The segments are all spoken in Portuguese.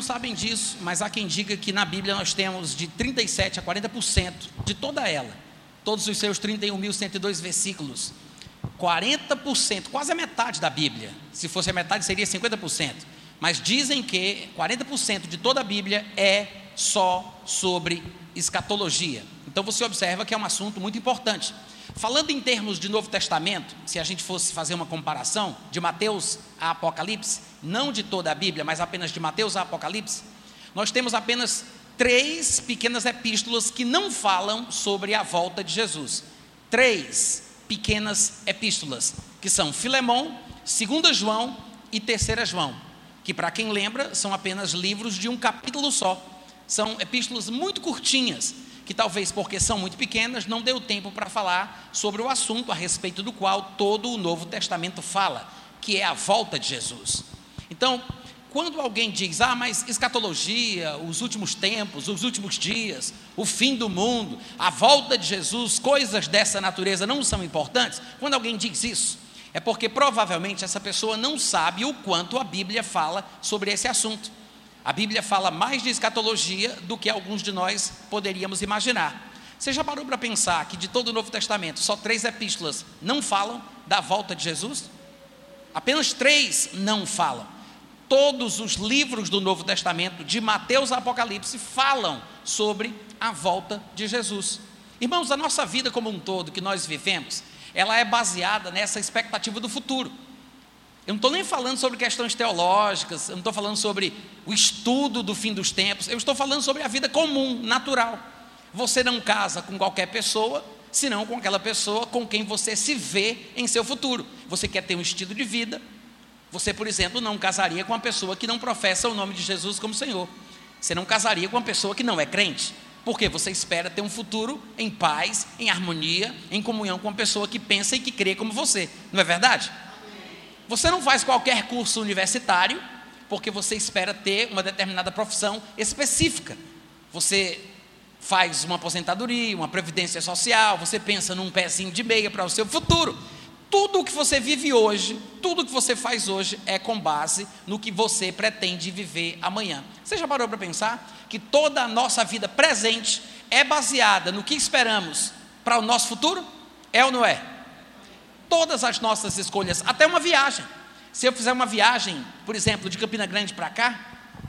não sabem disso, mas há quem diga que na Bíblia nós temos de 37 a 40% de toda ela, todos os seus 31.102 versículos. 40%, quase a metade da Bíblia. Se fosse a metade, seria 50%. Mas dizem que 40% de toda a Bíblia é só sobre escatologia. Então você observa que é um assunto muito importante. Falando em termos de Novo Testamento, se a gente fosse fazer uma comparação de Mateus a Apocalipse, não de toda a Bíblia, mas apenas de Mateus a Apocalipse, nós temos apenas três pequenas epístolas que não falam sobre a volta de Jesus. Três pequenas epístolas, que são Filemão, 2 João e 3 João, que para quem lembra, são apenas livros de um capítulo só. São epístolas muito curtinhas, que talvez porque são muito pequenas, não deu tempo para falar sobre o assunto a respeito do qual todo o Novo Testamento fala, que é a volta de Jesus. Então, quando alguém diz, ah, mas escatologia, os últimos tempos, os últimos dias, o fim do mundo, a volta de Jesus, coisas dessa natureza não são importantes, quando alguém diz isso, é porque provavelmente essa pessoa não sabe o quanto a Bíblia fala sobre esse assunto. A Bíblia fala mais de escatologia do que alguns de nós poderíamos imaginar. Você já parou para pensar que de todo o Novo Testamento, só três epístolas não falam da volta de Jesus? Apenas três não falam. Todos os livros do Novo Testamento, de Mateus a Apocalipse, falam sobre a volta de Jesus. Irmãos, a nossa vida como um todo que nós vivemos, ela é baseada nessa expectativa do futuro. Eu não estou nem falando sobre questões teológicas, eu não estou falando sobre o estudo do fim dos tempos, eu estou falando sobre a vida comum, natural. Você não casa com qualquer pessoa, senão com aquela pessoa com quem você se vê em seu futuro. Você quer ter um estilo de vida, você, por exemplo, não casaria com uma pessoa que não professa o nome de Jesus como Senhor. Você não casaria com uma pessoa que não é crente. Porque você espera ter um futuro em paz, em harmonia, em comunhão com uma pessoa que pensa e que crê como você. Não é verdade? Você não faz qualquer curso universitário porque você espera ter uma determinada profissão específica. Você faz uma aposentadoria, uma previdência social, você pensa num pezinho de meia para o seu futuro. Tudo o que você vive hoje, tudo o que você faz hoje é com base no que você pretende viver amanhã. Você já parou para pensar que toda a nossa vida presente é baseada no que esperamos para o nosso futuro? É ou não é? todas as nossas escolhas, até uma viagem. Se eu fizer uma viagem, por exemplo, de Campina Grande para cá,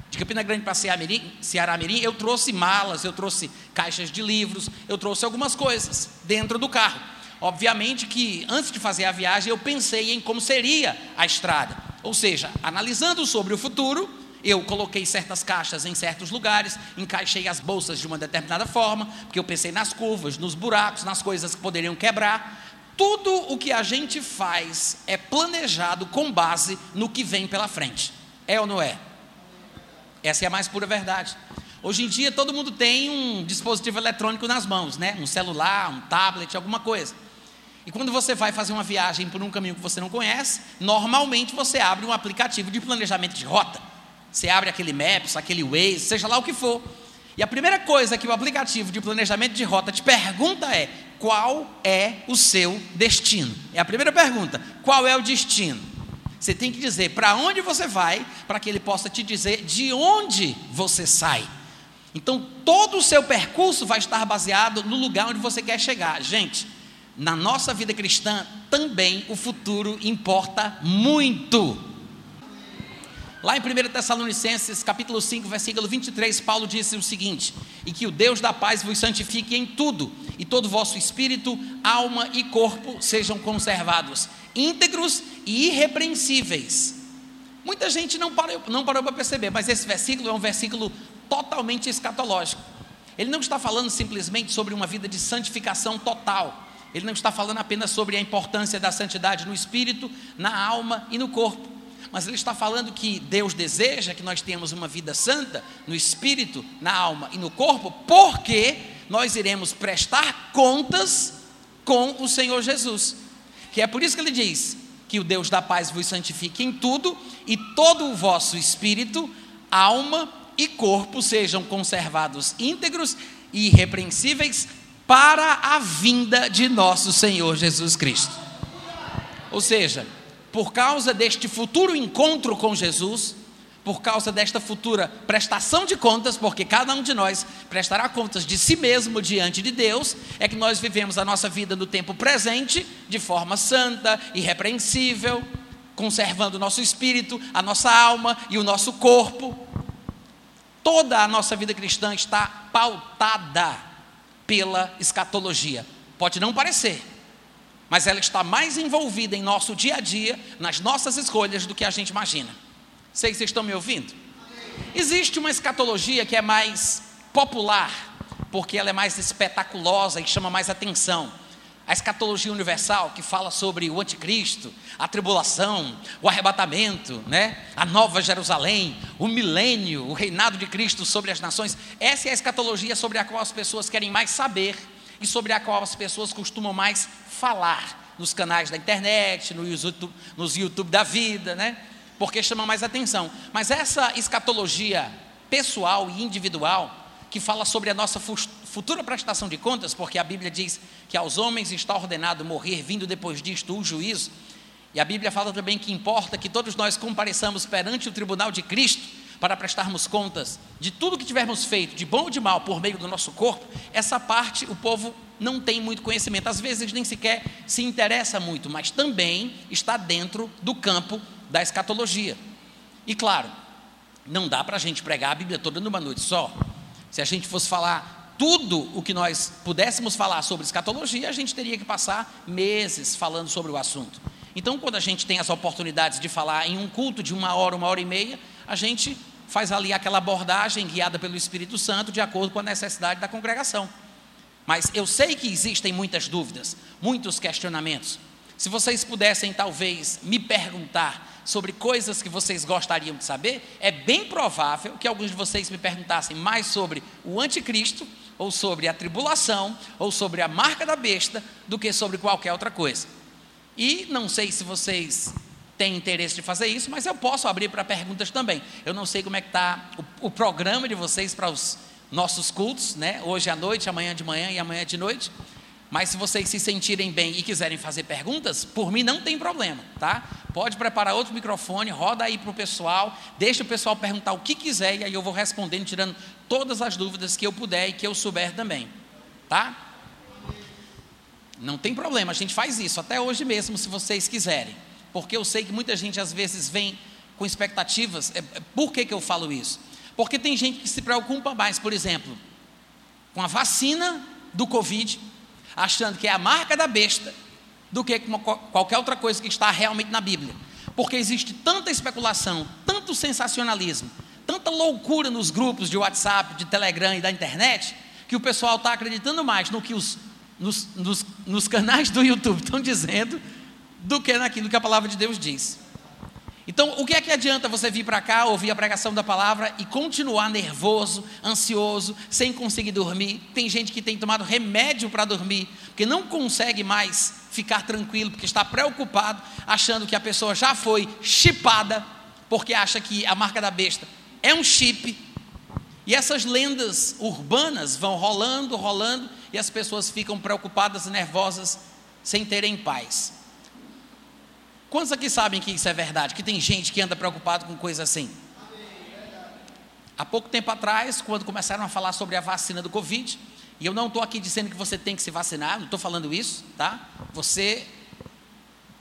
de Campina Grande para Ceará Mirim, eu trouxe malas, eu trouxe caixas de livros, eu trouxe algumas coisas dentro do carro. Obviamente que antes de fazer a viagem eu pensei em como seria a estrada. Ou seja, analisando sobre o futuro, eu coloquei certas caixas em certos lugares, encaixei as bolsas de uma determinada forma, porque eu pensei nas curvas, nos buracos, nas coisas que poderiam quebrar tudo o que a gente faz é planejado com base no que vem pela frente. É ou não é? Essa é a mais pura verdade. Hoje em dia todo mundo tem um dispositivo eletrônico nas mãos, né? Um celular, um tablet, alguma coisa. E quando você vai fazer uma viagem por um caminho que você não conhece, normalmente você abre um aplicativo de planejamento de rota. Você abre aquele Maps, aquele Waze, seja lá o que for. E a primeira coisa que o aplicativo de planejamento de rota te pergunta é: qual é o seu destino? É a primeira pergunta. Qual é o destino? Você tem que dizer para onde você vai, para que ele possa te dizer de onde você sai. Então, todo o seu percurso vai estar baseado no lugar onde você quer chegar. Gente, na nossa vida cristã também o futuro importa muito. Lá em 1 Tessalonicenses, capítulo 5, versículo 23, Paulo disse o seguinte: E que o Deus da paz vos santifique em tudo, e todo vosso espírito, alma e corpo sejam conservados, íntegros e irrepreensíveis. Muita gente não parou, não parou para perceber, mas esse versículo é um versículo totalmente escatológico. Ele não está falando simplesmente sobre uma vida de santificação total. Ele não está falando apenas sobre a importância da santidade no espírito, na alma e no corpo mas ele está falando que Deus deseja que nós tenhamos uma vida santa no espírito, na alma e no corpo, porque nós iremos prestar contas com o Senhor Jesus. Que é por isso que ele diz que o Deus da paz vos santifique em tudo e todo o vosso espírito, alma e corpo sejam conservados íntegros e irrepreensíveis para a vinda de nosso Senhor Jesus Cristo. Ou seja, por causa deste futuro encontro com Jesus, por causa desta futura prestação de contas, porque cada um de nós prestará contas de si mesmo diante de Deus, é que nós vivemos a nossa vida no tempo presente de forma santa, irrepreensível, conservando o nosso espírito, a nossa alma e o nosso corpo. Toda a nossa vida cristã está pautada pela escatologia. Pode não parecer, mas ela está mais envolvida em nosso dia a dia, nas nossas escolhas, do que a gente imagina. Sei que vocês estão me ouvindo? Existe uma escatologia que é mais popular, porque ela é mais espetaculosa e chama mais atenção. A escatologia universal, que fala sobre o anticristo, a tribulação, o arrebatamento, né? a nova Jerusalém, o milênio, o reinado de Cristo sobre as nações. Essa é a escatologia sobre a qual as pessoas querem mais saber e sobre a qual as pessoas costumam mais falar nos canais da internet, no YouTube, nos YouTube da vida, né? porque chama mais atenção. Mas essa escatologia pessoal e individual, que fala sobre a nossa futura prestação de contas, porque a Bíblia diz que aos homens está ordenado morrer, vindo depois disto o juízo, e a Bíblia fala também que importa que todos nós compareçamos perante o tribunal de Cristo para prestarmos contas de tudo que tivermos feito, de bom ou de mal, por meio do nosso corpo, essa parte o povo não tem muito conhecimento, às vezes nem sequer se interessa muito, mas também está dentro do campo da escatologia. E claro, não dá para a gente pregar a Bíblia toda numa noite só. Se a gente fosse falar tudo o que nós pudéssemos falar sobre escatologia, a gente teria que passar meses falando sobre o assunto. Então, quando a gente tem as oportunidades de falar em um culto de uma hora, uma hora e meia, a gente faz ali aquela abordagem guiada pelo Espírito Santo de acordo com a necessidade da congregação. Mas eu sei que existem muitas dúvidas, muitos questionamentos. Se vocês pudessem talvez me perguntar sobre coisas que vocês gostariam de saber, é bem provável que alguns de vocês me perguntassem mais sobre o anticristo, ou sobre a tribulação, ou sobre a marca da besta, do que sobre qualquer outra coisa. E não sei se vocês têm interesse de fazer isso, mas eu posso abrir para perguntas também. Eu não sei como é que está o, o programa de vocês para os nossos cultos, né? Hoje à noite, amanhã de manhã e amanhã de noite. Mas se vocês se sentirem bem e quiserem fazer perguntas, por mim não tem problema, tá? Pode preparar outro microfone, roda aí para o pessoal, deixa o pessoal perguntar o que quiser e aí eu vou respondendo, tirando todas as dúvidas que eu puder e que eu souber também, tá? Não tem problema, a gente faz isso até hoje mesmo, se vocês quiserem, porque eu sei que muita gente às vezes vem com expectativas. É, é, por que, que eu falo isso? Porque tem gente que se preocupa mais, por exemplo, com a vacina do Covid achando que é a marca da besta, do que qualquer outra coisa que está realmente na Bíblia. Porque existe tanta especulação, tanto sensacionalismo, tanta loucura nos grupos de WhatsApp, de Telegram e da internet, que o pessoal está acreditando mais no que os nos, nos, nos canais do YouTube estão dizendo do que naquilo que a palavra de Deus diz. Então, o que é que adianta você vir para cá, ouvir a pregação da palavra e continuar nervoso, ansioso, sem conseguir dormir? Tem gente que tem tomado remédio para dormir, porque não consegue mais ficar tranquilo, porque está preocupado, achando que a pessoa já foi chipada, porque acha que a marca da besta é um chip. E essas lendas urbanas vão rolando, rolando, e as pessoas ficam preocupadas nervosas, sem terem paz. Quantos aqui sabem que isso é verdade? Que tem gente que anda preocupado com coisa assim? Há pouco tempo atrás, quando começaram a falar sobre a vacina do Covid, e eu não estou aqui dizendo que você tem que se vacinar, não estou falando isso, tá? Você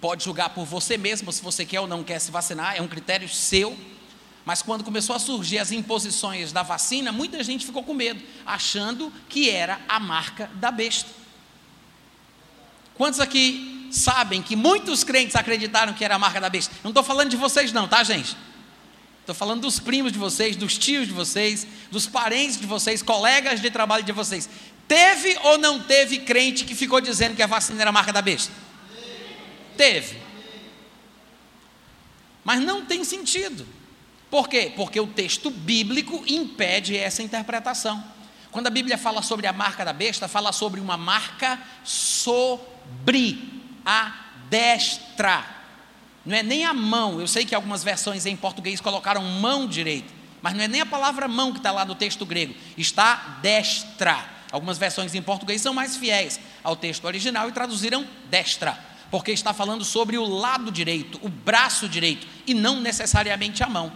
pode julgar por você mesmo se você quer ou não quer se vacinar, é um critério seu. Mas quando começou a surgir as imposições da vacina, muita gente ficou com medo, achando que era a marca da besta. Quantos aqui sabem que muitos crentes acreditaram que era a marca da besta. Não estou falando de vocês, não, tá, gente? Estou falando dos primos de vocês, dos tios de vocês, dos parentes de vocês, colegas de trabalho de vocês. Teve ou não teve crente que ficou dizendo que a vacina era a marca da besta? Teve. Mas não tem sentido. Por quê? Porque o texto bíblico impede essa interpretação. Quando a Bíblia fala sobre a marca da besta, fala sobre uma marca sobre a destra. Não é nem a mão. Eu sei que algumas versões em português colocaram mão direita, mas não é nem a palavra mão que está lá no texto grego. Está destra. Algumas versões em português são mais fiéis ao texto original e traduziram destra, porque está falando sobre o lado direito, o braço direito, e não necessariamente a mão.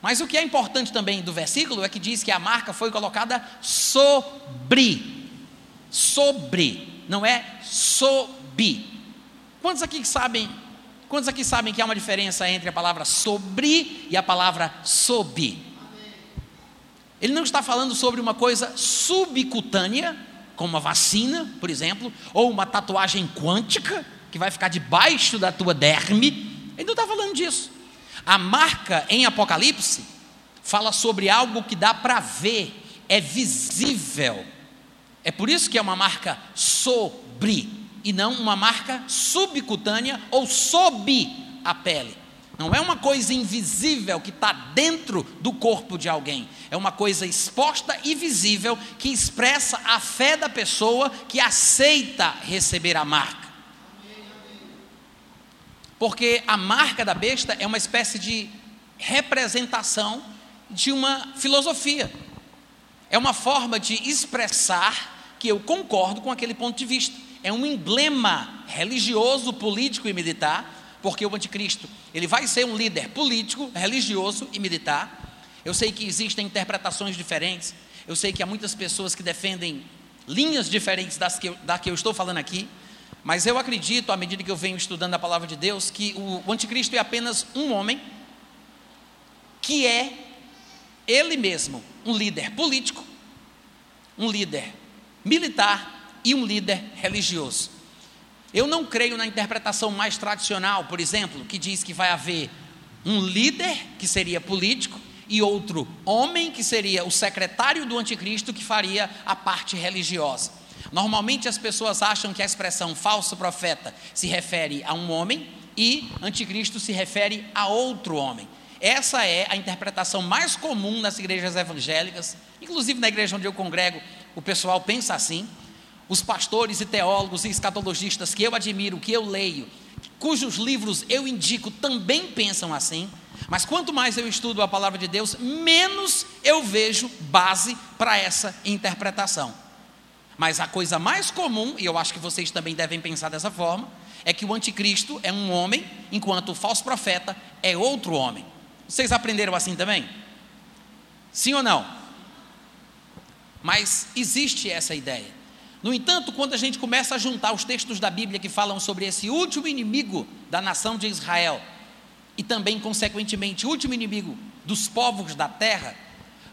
Mas o que é importante também do versículo é que diz que a marca foi colocada sobre. Sobre, não é sob. Quantos aqui sabem? Quantos aqui sabem que há uma diferença entre a palavra sobre e a palavra sob? Ele não está falando sobre uma coisa subcutânea, como uma vacina, por exemplo, ou uma tatuagem quântica que vai ficar debaixo da tua derme. Ele não está falando disso. A marca em Apocalipse fala sobre algo que dá para ver, é visível. É por isso que é uma marca sobre e não uma marca subcutânea ou sob a pele. Não é uma coisa invisível que está dentro do corpo de alguém. É uma coisa exposta e visível que expressa a fé da pessoa que aceita receber a marca. Porque a marca da besta é uma espécie de representação de uma filosofia. É uma forma de expressar que eu concordo com aquele ponto de vista. É um emblema religioso, político e militar porque o anticristo, ele vai ser um líder político, religioso e militar. Eu sei que existem interpretações diferentes. Eu sei que há muitas pessoas que defendem linhas diferentes das que da que eu estou falando aqui. Mas eu acredito, à medida que eu venho estudando a palavra de Deus, que o anticristo é apenas um homem que é ele mesmo um líder político, um líder militar e um líder religioso. Eu não creio na interpretação mais tradicional, por exemplo, que diz que vai haver um líder, que seria político, e outro homem, que seria o secretário do anticristo, que faria a parte religiosa. Normalmente as pessoas acham que a expressão falso profeta se refere a um homem e anticristo se refere a outro homem. Essa é a interpretação mais comum nas igrejas evangélicas, inclusive na igreja onde eu congrego, o pessoal pensa assim os pastores e teólogos e escatologistas que eu admiro, que eu leio, cujos livros eu indico também pensam assim, mas quanto mais eu estudo a palavra de Deus, menos eu vejo base para essa interpretação. Mas a coisa mais comum, e eu acho que vocês também devem pensar dessa forma, é que o anticristo é um homem, enquanto o falso profeta é outro homem. Vocês aprenderam assim também? Sim ou não? Mas existe essa ideia. No entanto, quando a gente começa a juntar os textos da Bíblia que falam sobre esse último inimigo da nação de Israel, e também, consequentemente, último inimigo dos povos da terra,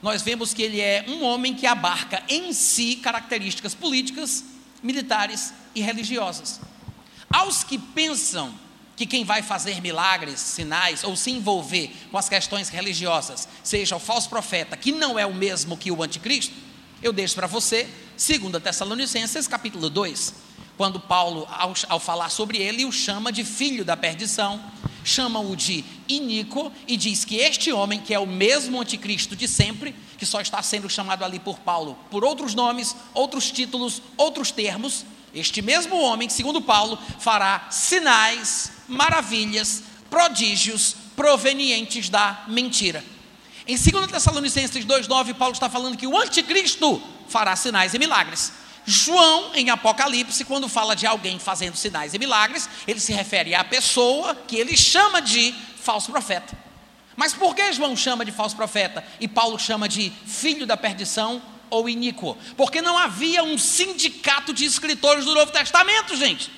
nós vemos que ele é um homem que abarca em si características políticas, militares e religiosas. Aos que pensam que quem vai fazer milagres, sinais ou se envolver com as questões religiosas seja o falso profeta, que não é o mesmo que o anticristo, eu deixo para você 2 Tessalonicenses capítulo 2, quando Paulo, ao, ao, falar sobre ele, o chama de filho da perdição, chama-o de iníquo e diz que este homem, que é o mesmo anticristo de sempre, que só está sendo chamado ali por Paulo por outros nomes, outros títulos, outros termos, este mesmo homem, segundo Paulo, fará sinais, maravilhas, prodígios provenientes da mentira. Em 2 Tessalonicenses 2,9, Paulo está falando que o anticristo fará sinais e milagres. João, em Apocalipse, quando fala de alguém fazendo sinais e milagres, ele se refere à pessoa que ele chama de falso profeta. Mas por que João chama de falso profeta e Paulo chama de filho da perdição ou iníquo? Porque não havia um sindicato de escritores do Novo Testamento, gente.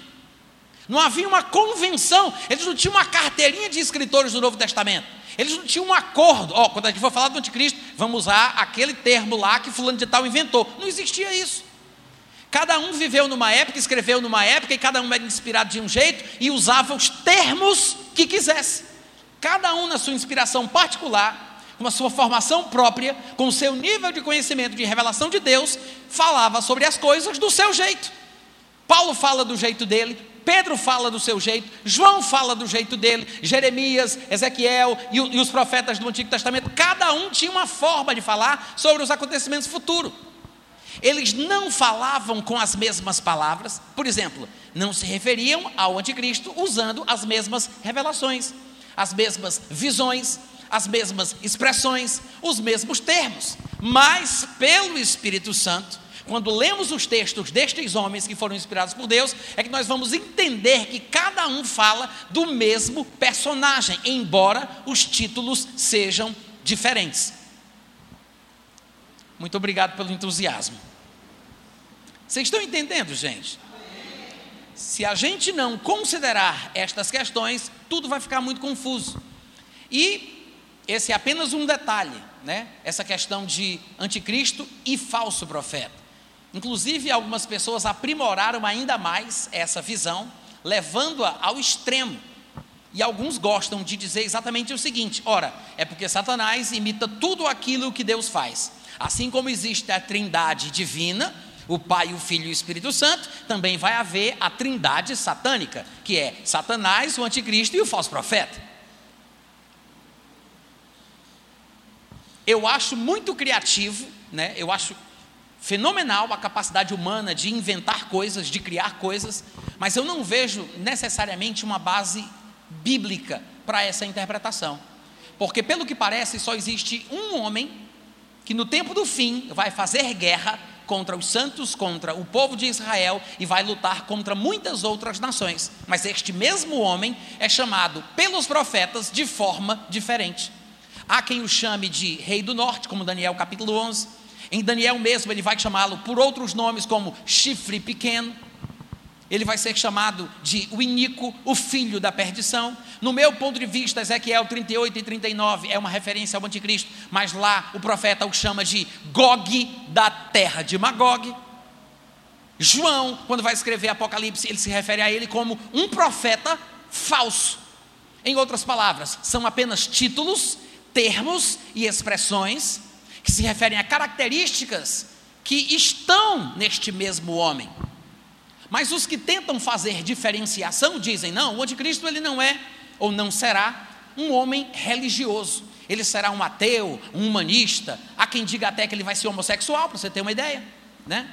Não havia uma convenção, eles não tinham uma carteirinha de escritores do Novo Testamento. Eles não tinham um acordo. Ó, oh, quando a gente for falar do anticristo, vamos usar aquele termo lá que fulano de tal inventou. Não existia isso. Cada um viveu numa época, escreveu numa época, e cada um era inspirado de um jeito e usava os termos que quisesse. Cada um na sua inspiração particular, com a sua formação própria, com o seu nível de conhecimento de revelação de Deus, falava sobre as coisas do seu jeito. Paulo fala do jeito dele, Pedro fala do seu jeito, João fala do jeito dele, Jeremias, Ezequiel e, e, os profetas do Antigo Testamento, cada um tinha uma forma de falar sobre os acontecimentos futuros. Eles não falavam com as mesmas palavras, por exemplo, não se referiam ao Anticristo usando as mesmas revelações, as mesmas visões, as mesmas expressões, os mesmos termos, mas pelo Espírito Santo quando lemos os textos destes homens que foram inspirados por Deus, é que nós vamos entender que cada um fala do mesmo personagem, embora os títulos sejam diferentes. Muito obrigado pelo entusiasmo. Vocês estão entendendo, gente? Se a gente não considerar estas questões, tudo vai ficar muito confuso. E esse é apenas um detalhe, né? Essa questão de anticristo e falso profeta. Inclusive, algumas pessoas aprimoraram ainda mais essa visão, levando-a ao extremo. E alguns gostam de dizer exatamente o seguinte: ora, é porque Satanás imita tudo aquilo que Deus faz. Assim como existe a trindade divina, o Pai, o Filho e o Espírito Santo, também vai haver a trindade satânica, que é Satanás, o anticristo e o falso profeta. Eu acho muito criativo, né? eu acho fenomenal a capacidade humana de inventar coisas, de criar coisas, mas eu não vejo necessariamente uma base bíblica para essa interpretação. Porque, pelo que parece, só existe um homem que no tempo do fim vai fazer guerra contra os santos, contra o povo de Israel e vai lutar contra muitas outras nações. Mas este mesmo homem é chamado pelos profetas de forma diferente. Há quem o chame de Rei do Norte, como Daniel capítulo 11. Em Daniel mesmo, ele vai chamá-lo por outros nomes, como Chifre Pequeno ele vai ser chamado de o iníquo, o filho da perdição. No meu ponto de vista, Ezequiel 38 e 39 é uma referência ao anticristo, mas lá o profeta o chama de Gog da terra de Magog. João, quando vai escrever Apocalipse, ele se refere a ele como um profeta falso. Em outras palavras, são apenas títulos, termos e expressões que se referem a características que estão neste mesmo homem. Mas os que tentam fazer diferenciação dizem: não, o anticristo ele não é ou não será um homem religioso. Ele será um ateu, um humanista. Há quem diga até que ele vai ser homossexual, para você ter uma ideia, né?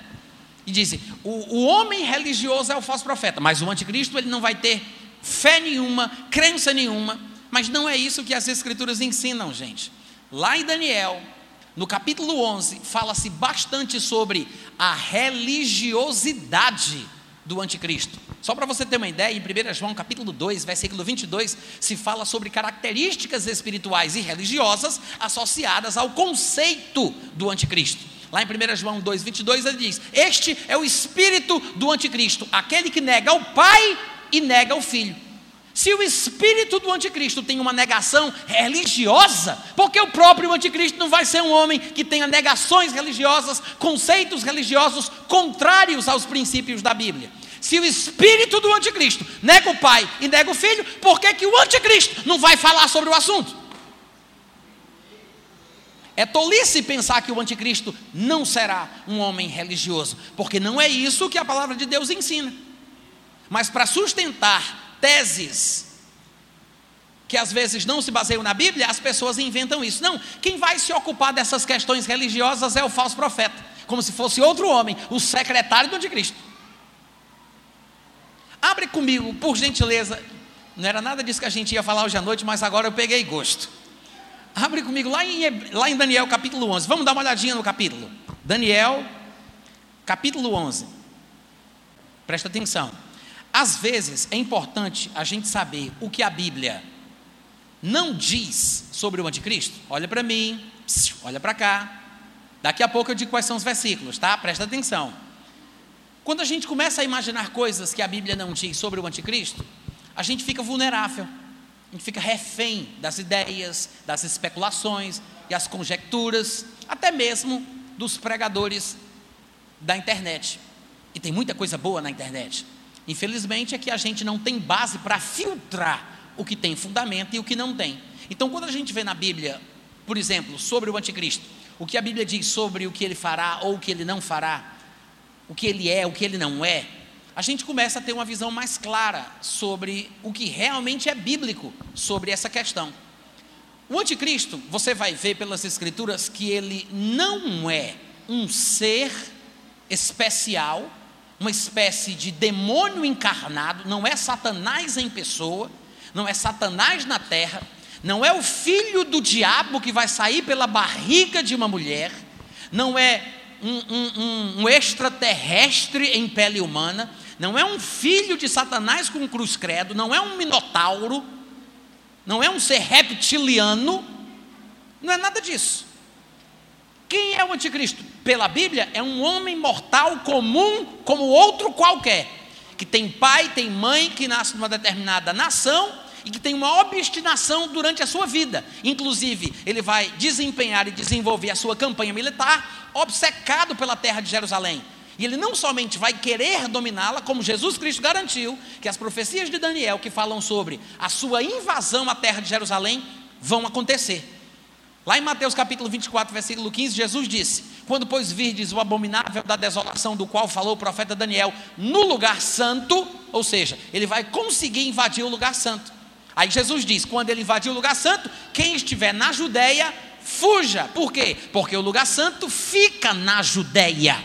E dizem: o, o homem religioso é o falso profeta, mas o anticristo ele não vai ter fé nenhuma, crença nenhuma. Mas não é isso que as escrituras ensinam, gente. Lá em Daniel, no capítulo 11, fala-se bastante sobre a religiosidade do anticristo. Só para você ter uma ideia, em 1 João capítulo 2, versículo 22, se fala sobre características espirituais e religiosas associadas ao conceito do anticristo. Lá em 1 João 2, 22, ele diz: Este é o espírito do anticristo, aquele que nega o Pai e nega o Filho. Se o espírito do anticristo tem uma negação religiosa, porque o próprio anticristo não vai ser um homem que tenha negações religiosas, conceitos religiosos contrários aos princípios da Bíblia. Se o espírito do anticristo nega o pai e nega o filho, por que, que o anticristo não vai falar sobre o assunto? É tolice pensar que o anticristo não será um homem religioso, porque não é isso que a palavra de Deus ensina. Mas para sustentar teses que às vezes não se baseiam na Bíblia, as pessoas inventam isso. Não, quem vai se ocupar dessas questões religiosas é o falso profeta, como se fosse outro homem, o secretário do anticristo. Abre comigo, por gentileza. Não era nada disso que a gente ia falar hoje à noite, mas agora eu peguei gosto. Abre comigo lá em, lá em Daniel capítulo 11. Vamos dar uma olhadinha no capítulo. Daniel, capítulo 11. Presta atenção. Às vezes é importante a gente saber o que a Bíblia não diz sobre o anticristo. Olha para mim, olha para cá. Daqui a pouco eu digo quais são os versículos, tá? Presta atenção. Quando a gente começa a imaginar coisas que a Bíblia não diz sobre o anticristo, a gente fica vulnerável. A gente fica refém das ideias, das especulações e as conjecturas, até mesmo dos pregadores da internet. E tem muita coisa boa na internet. Infelizmente é que a gente não tem base para filtrar o que tem fundamento e o que não tem. Então, quando a gente vê na Bíblia, por exemplo, sobre o anticristo, o que a Bíblia diz sobre o que ele fará ou o que ele não fará, o que ele é, o que ele não é, a gente começa a ter uma visão mais clara sobre o que realmente é bíblico sobre essa questão. O anticristo, você vai ver pelas escrituras que ele não é um ser especial uma espécie de demônio encarnado, não é Satanás em pessoa, não é Satanás na terra, não é o filho do diabo que vai sair pela barriga de uma mulher, não é um, um, um, extraterrestre em pele humana, não é um filho de Satanás com cruz credo, não é um minotauro, não é um ser reptiliano. Não é nada disso. Quem é o anticristo? Pela Bíblia, é um homem mortal comum como outro qualquer, que tem pai, tem mãe, que nasce numa determinada nação e que tem uma obstinação durante a sua vida. Inclusive, ele vai desempenhar e desenvolver a sua campanha militar, obcecado pela terra de Jerusalém. E ele não somente vai querer dominá-la, como Jesus Cristo garantiu, que as profecias de Daniel que falam sobre a sua invasão à terra de Jerusalém vão acontecer. Lá em Mateus capítulo 24, versículo 15, Jesus disse: Quando, pois, virdes o abominável da desolação do qual falou o profeta Daniel no lugar santo, ou seja, ele vai conseguir invadir o lugar santo. Aí Jesus diz: quando ele invadir o lugar santo, quem estiver na Judéia, fuja. Por quê? Porque o lugar santo fica na Judéia.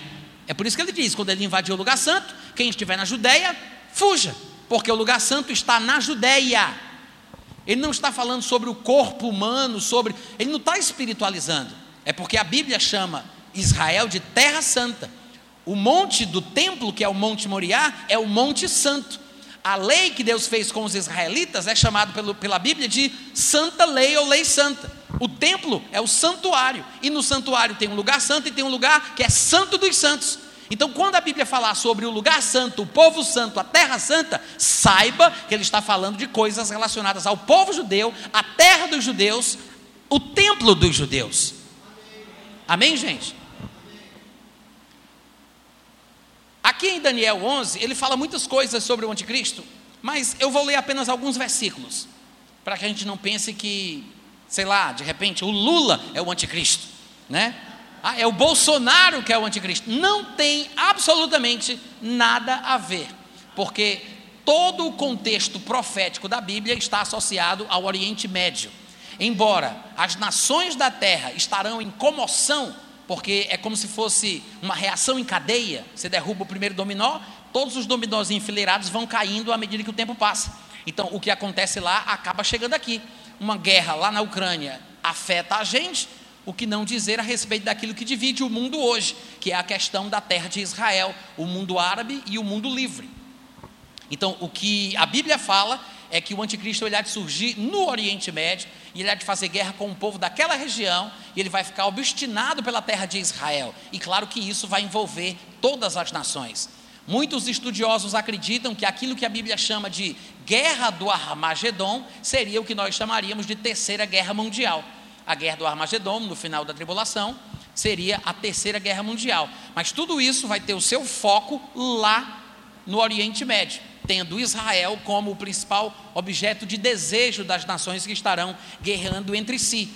É por isso que ele diz: quando ele invadiu o lugar santo, quem estiver na Judéia, fuja, porque o lugar santo está na Judéia. Ele não está falando sobre o corpo humano, sobre. Ele não está espiritualizando. É porque a Bíblia chama Israel de terra santa. O monte do templo, que é o Monte Moriá, é o Monte Santo. A lei que Deus fez com os israelitas é chamada pela Bíblia de santa lei ou lei santa. O templo é o santuário, e no santuário tem um lugar santo e tem um lugar que é santo dos santos. Então, quando a Bíblia falar sobre o lugar santo, o povo santo, a terra santa, saiba que ele está falando de coisas relacionadas ao povo judeu, a terra dos judeus, o templo dos judeus. Amém, gente? Aqui em Daniel 11, ele fala muitas coisas sobre o anticristo, mas eu vou ler apenas alguns versículos, para que a gente não pense que sei lá, de repente o Lula é o anticristo, né? Ah, é o Bolsonaro que é o anticristo. Não tem absolutamente nada a ver, porque todo o contexto profético da Bíblia está associado ao Oriente Médio. Embora as nações da terra estarão em comoção, porque é como se fosse uma reação em cadeia, você derruba o primeiro dominó, todos os dominós enfileirados vão caindo à medida que o tempo passa. Então, o que acontece lá acaba chegando aqui uma guerra lá na Ucrânia afeta a gente, o que não dizer a respeito daquilo que divide o mundo hoje, que é a questão da terra de Israel, o mundo árabe e o mundo livre. Então, o que a Bíblia fala é que o anticristo ele há de surgir no Oriente Médio, e ele há de fazer guerra com o povo daquela região, e ele vai ficar obstinado pela terra de Israel. E claro que isso vai envolver todas as nações. Muitos estudiosos acreditam que aquilo que a Bíblia chama de guerra do Armagedon seria o que nós chamaríamos de terceira guerra mundial. A guerra do Armagedon, no final da tribulação, seria a terceira guerra mundial. Mas tudo isso vai ter o seu foco lá no Oriente Médio, tendo Israel como o principal objeto de desejo das nações que estarão guerreando entre si.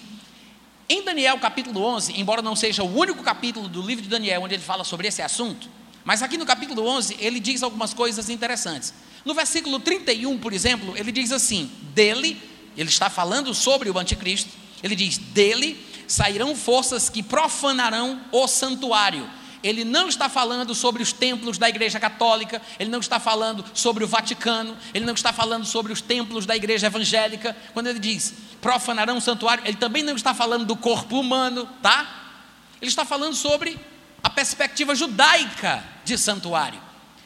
Em Daniel capítulo 11, embora não seja o único capítulo do livro de Daniel onde ele fala sobre esse assunto, mas aqui no capítulo 11, ele diz algumas coisas interessantes. No versículo 31, por exemplo, ele diz assim: dele, ele está falando sobre o anticristo, ele diz: dele sairão forças que profanarão o santuário. Ele não está falando sobre os templos da Igreja Católica, ele não está falando sobre o Vaticano, ele não está falando sobre os templos da Igreja Evangélica. Quando ele diz profanarão o santuário, ele também não está falando do corpo humano, tá? Ele está falando sobre a perspectiva judaica de santuário.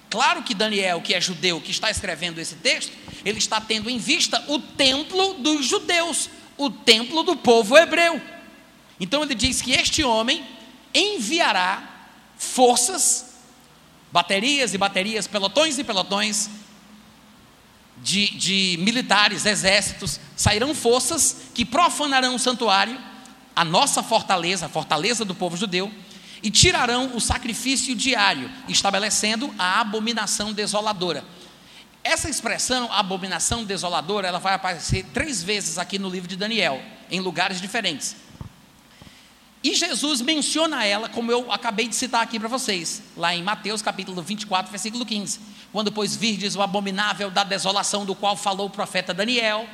Claro que Daniel, que é judeu, que está escrevendo esse texto, ele está tendo em vista o templo dos judeus, o templo do povo hebreu. Então ele diz que este homem enviará forças, baterias e baterias, pelotões e pelotões de, de militares, exércitos, sairão forças que profanarão o santuário, a nossa fortaleza, a fortaleza do povo judeu, e tirarão o sacrifício diário, estabelecendo a abominação desoladora. Essa expressão, abominação desoladora, ela vai aparecer três vezes aqui no livro de Daniel, em lugares diferentes. E Jesus menciona ela, como eu acabei de citar aqui para vocês, lá em Mateus capítulo 24, versículo 15. Quando, pois, virdes o abominável da desolação do qual falou o profeta Daniel,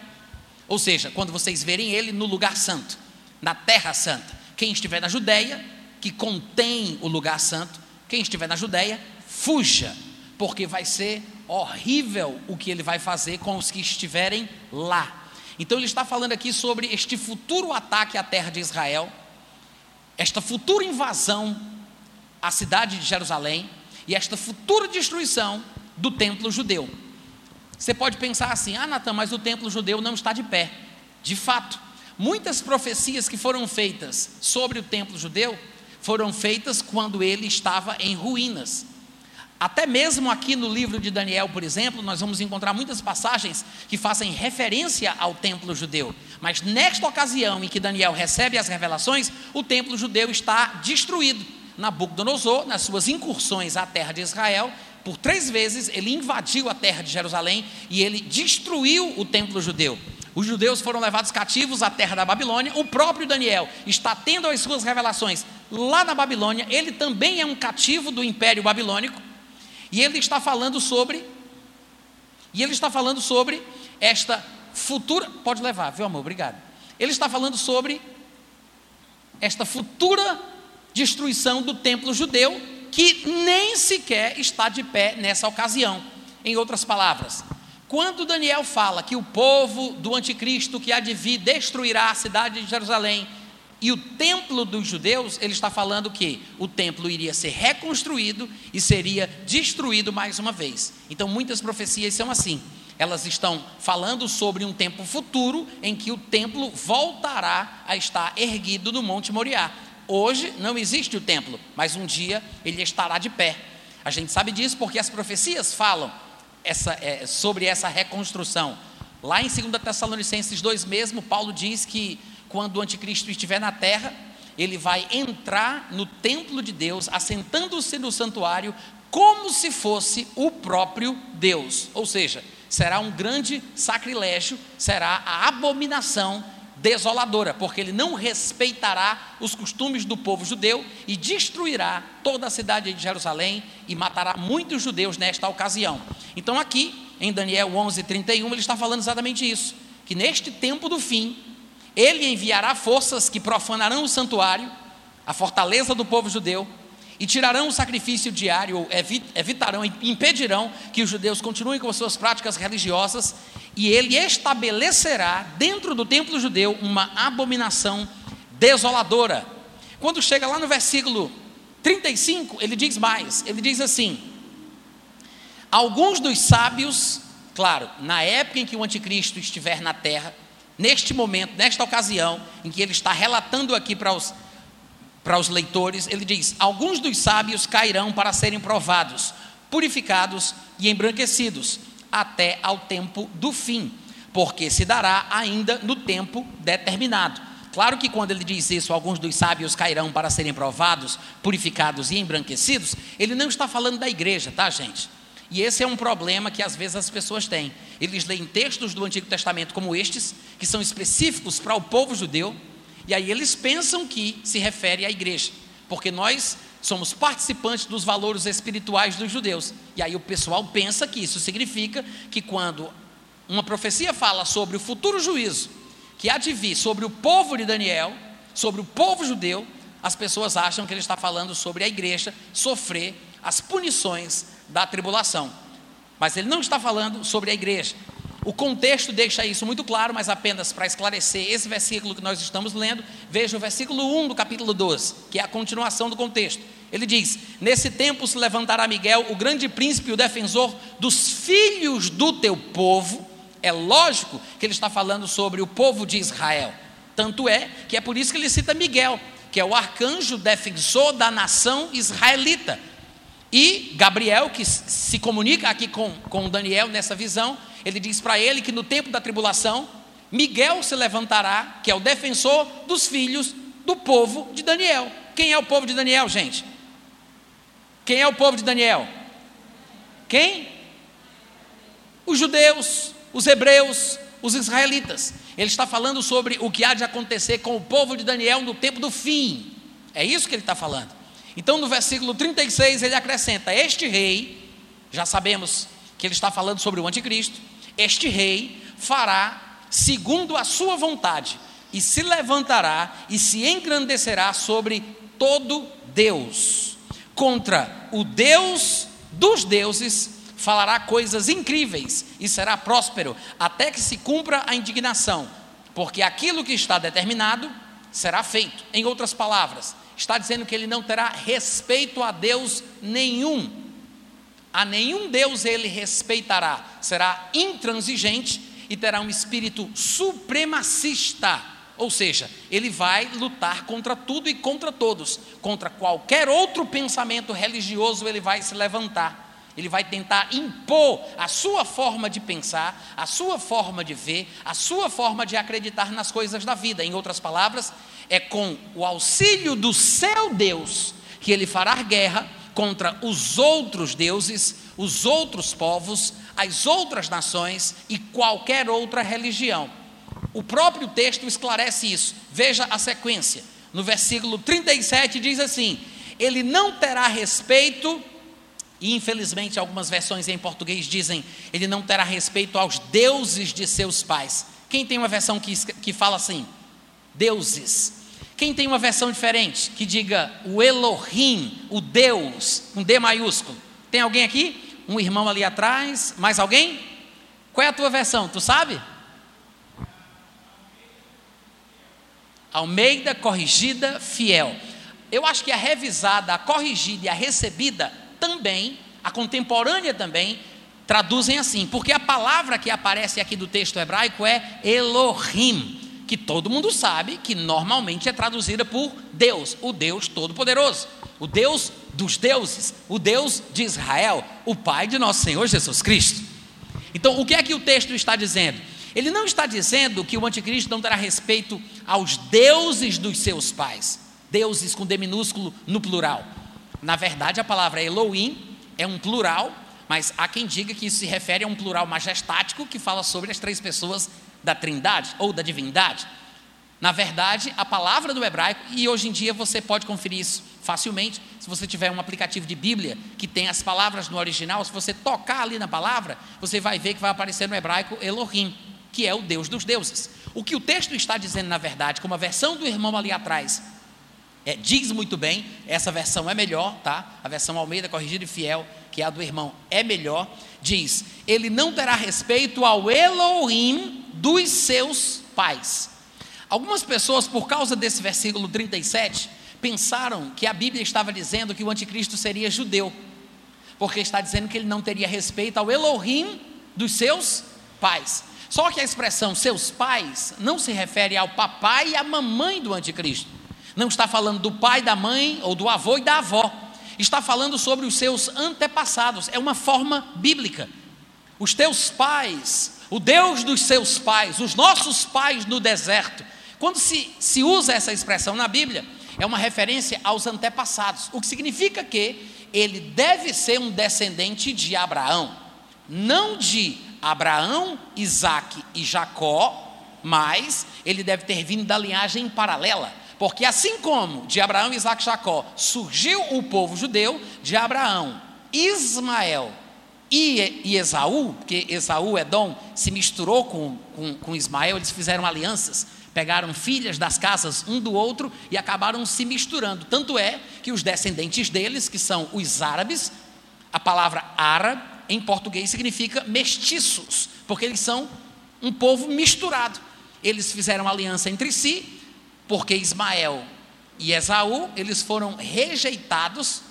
ou seja, quando vocês verem ele no lugar santo, na terra santa, quem estiver na Judéia, que contém o lugar santo, quem estiver na Judéia, fuja, porque vai ser horrível o que ele vai fazer com os que estiverem lá. Então ele está falando aqui sobre este futuro ataque à terra de Israel, esta futura invasão à cidade de Jerusalém e esta futura destruição do templo judeu. Você pode pensar assim: ah, Natan, mas o templo judeu não está de pé. De fato, Muitas profecias que foram feitas sobre o templo judeu foram feitas quando ele estava em ruínas. Até mesmo aqui no livro de Daniel, por exemplo, nós vamos encontrar muitas passagens que fazem referência ao templo judeu. Mas nesta ocasião em que Daniel recebe as revelações, o templo judeu está destruído. Nabucodonosor, nas suas incursões à terra de Israel, por três vezes ele invadiu a terra de Jerusalém e ele destruiu o templo judeu. Os judeus foram levados cativos à terra da Babilônia. O próprio Daniel está tendo as suas revelações lá na Babilônia. Ele também é um cativo do Império Babilônico. E ele está falando sobre e ele está falando sobre esta futura, pode levar, viu amor? Obrigado. Ele está falando sobre esta futura destruição do templo judeu que nem sequer está de pé nessa ocasião. Em outras palavras, quando Daniel fala que o povo do anticristo que há de vir destruirá a cidade de Jerusalém e o templo dos judeus, ele está falando que o templo iria ser reconstruído e seria destruído mais uma vez. Então, muitas profecias são assim. Elas estão falando sobre um tempo futuro em que o templo voltará a estar erguido no Monte Moriá. Hoje não existe o templo, mas um dia ele estará de pé. A gente sabe disso porque as profecias falam essa, é, sobre essa reconstrução. Lá em 2 Tessalonicenses 2 mesmo, Paulo diz que quando o anticristo estiver na terra, ele vai entrar no templo de Deus, assentando-se no santuário, como se fosse o próprio Deus. Ou seja, será um grande sacrilégio, será a abominação desoladora, porque ele não respeitará os costumes do povo judeu e destruirá toda a cidade de Jerusalém e matará muitos judeus nesta ocasião. Então, aqui em Daniel 11:31, ele está falando exatamente isso: que neste tempo do fim, ele enviará forças que profanarão o santuário, a fortaleza do povo judeu, e tirarão o sacrifício diário, ou evitarão, impedirão que os judeus continuem com suas práticas religiosas, e ele estabelecerá dentro do templo judeu uma abominação desoladora. Quando chega lá no versículo 35, ele diz mais: ele diz assim: Alguns dos sábios, claro, na época em que o anticristo estiver na terra, neste momento, nesta ocasião, em que ele está relatando aqui para os para os leitores, ele diz: Alguns dos sábios cairão para serem provados, purificados e embranquecidos, até ao tempo do fim, porque se dará ainda no tempo determinado. Claro que quando ele diz isso, alguns dos sábios cairão para serem provados, purificados e embranquecidos, ele não está falando da igreja, tá, gente? E esse é um problema que às vezes as pessoas têm. Eles leem textos do Antigo Testamento como estes, que são específicos para o povo judeu, e aí eles pensam que se refere à igreja, porque nós somos participantes dos valores espirituais dos judeus. E aí o pessoal pensa que isso significa que quando uma profecia fala sobre o futuro juízo que há de vir sobre o povo de Daniel, sobre o povo judeu, as pessoas acham que ele está falando sobre a igreja sofrer as punições da tribulação. Mas ele não está falando sobre a igreja, o contexto deixa isso muito claro, mas apenas para esclarecer esse versículo que nós estamos lendo, veja o versículo 1 do capítulo 12, que é a continuação do contexto. Ele diz: Nesse tempo se levantará Miguel, o grande príncipe e o defensor dos filhos do teu povo. É lógico que ele está falando sobre o povo de Israel. Tanto é que é por isso que ele cita Miguel, que é o arcanjo defensor da nação israelita. E Gabriel, que se comunica aqui com, com Daniel nessa visão, ele diz para ele que no tempo da tribulação, Miguel se levantará, que é o defensor dos filhos do povo de Daniel. Quem é o povo de Daniel, gente? Quem é o povo de Daniel? Quem? Os judeus, os hebreus, os israelitas. Ele está falando sobre o que há de acontecer com o povo de Daniel no tempo do fim. É isso que ele está falando. Então, no versículo 36, ele acrescenta: Este rei, já sabemos que ele está falando sobre o anticristo, este rei fará segundo a sua vontade, e se levantará e se engrandecerá sobre todo Deus. Contra o Deus dos deuses falará coisas incríveis e será próspero, até que se cumpra a indignação, porque aquilo que está determinado será feito. Em outras palavras, está dizendo que ele não terá respeito a Deus nenhum a nenhum Deus ele respeitará, será intransigente e terá um espírito supremacista. Ou seja, ele vai lutar contra tudo e contra todos. Contra qualquer outro pensamento religioso, ele vai se levantar. Ele vai tentar impor a sua forma de pensar, a sua forma de ver, a sua forma de acreditar nas coisas da vida. Em outras palavras, é com o auxílio do seu Deus que ele fará guerra contra os outros deuses, os outros povos, as outras nações e qualquer outra religião. O próprio texto esclarece isso. Veja a sequência. No versículo 37 diz assim: Ele não terá respeito, e infelizmente algumas versões em português dizem, ele não terá respeito aos deuses de seus pais. Quem tem uma versão que, que fala assim? Deuses. Quem tem uma versão diferente, que diga o Elohim, o Deus, um D maiúsculo? Tem alguém aqui? Um irmão ali atrás? Mais alguém? Qual é a tua versão? Tu sabe? Almeida, corrigida, fiel. Eu acho que a revisada, a corrigida e a recebida também, a contemporânea também, traduzem assim, porque a palavra que aparece aqui do texto hebraico é Elohim, que todo mundo sabe que normalmente é traduzida por Deus, o Deus Todo-Poderoso, o Deus dos deuses, o Deus de Israel, o Pai de nosso Senhor Jesus Cristo. Então, o que é que o texto está dizendo? Ele não está dizendo que o anticristo não terá respeito aos deuses dos seus pais, deuses com D minúsculo no plural. Na verdade, a palavra Elohim é um plural, mas há quem diga que isso se refere a um plural majestático que fala sobre as três pessoas da Trindade ou da divindade. Na verdade, a palavra do hebraico, e hoje em dia você pode conferir isso facilmente, se você tiver um aplicativo de Bíblia que tem as palavras no original, se você tocar ali na palavra, você vai ver que vai aparecer no hebraico Elohim que é o Deus dos deuses. O que o texto está dizendo, na verdade, como a versão do irmão ali atrás é, diz muito bem, essa versão é melhor, tá? A versão Almeida corrigida e fiel, que é a do irmão, é melhor. Diz: Ele não terá respeito ao Elohim dos seus pais. Algumas pessoas, por causa desse versículo 37, pensaram que a Bíblia estava dizendo que o anticristo seria judeu, porque está dizendo que ele não teria respeito ao Elohim dos seus pais. Só que a expressão seus pais não se refere ao papai e à mamãe do anticristo. Não está falando do pai, da mãe ou do avô e da avó. Está falando sobre os seus antepassados. É uma forma bíblica. Os teus pais, o Deus dos seus pais, os nossos pais no deserto. Quando se, se usa essa expressão na Bíblia, é uma referência aos antepassados, o que significa que ele deve ser um descendente de Abraão, não de Abraão, Isaac e Jacó, mas ele deve ter vindo da linhagem paralela. Porque assim como de Abraão, Isaac e Jacó surgiu o povo judeu, de Abraão, Ismael e, e Esaú, porque Esaú, Edom, se misturou com, com, com Ismael, eles fizeram alianças, pegaram filhas das casas um do outro e acabaram se misturando. Tanto é que os descendentes deles, que são os árabes, a palavra árabe em português significa mestiços, porque eles são um povo misturado. Eles fizeram aliança entre si, porque Ismael e Esaú, eles foram rejeitados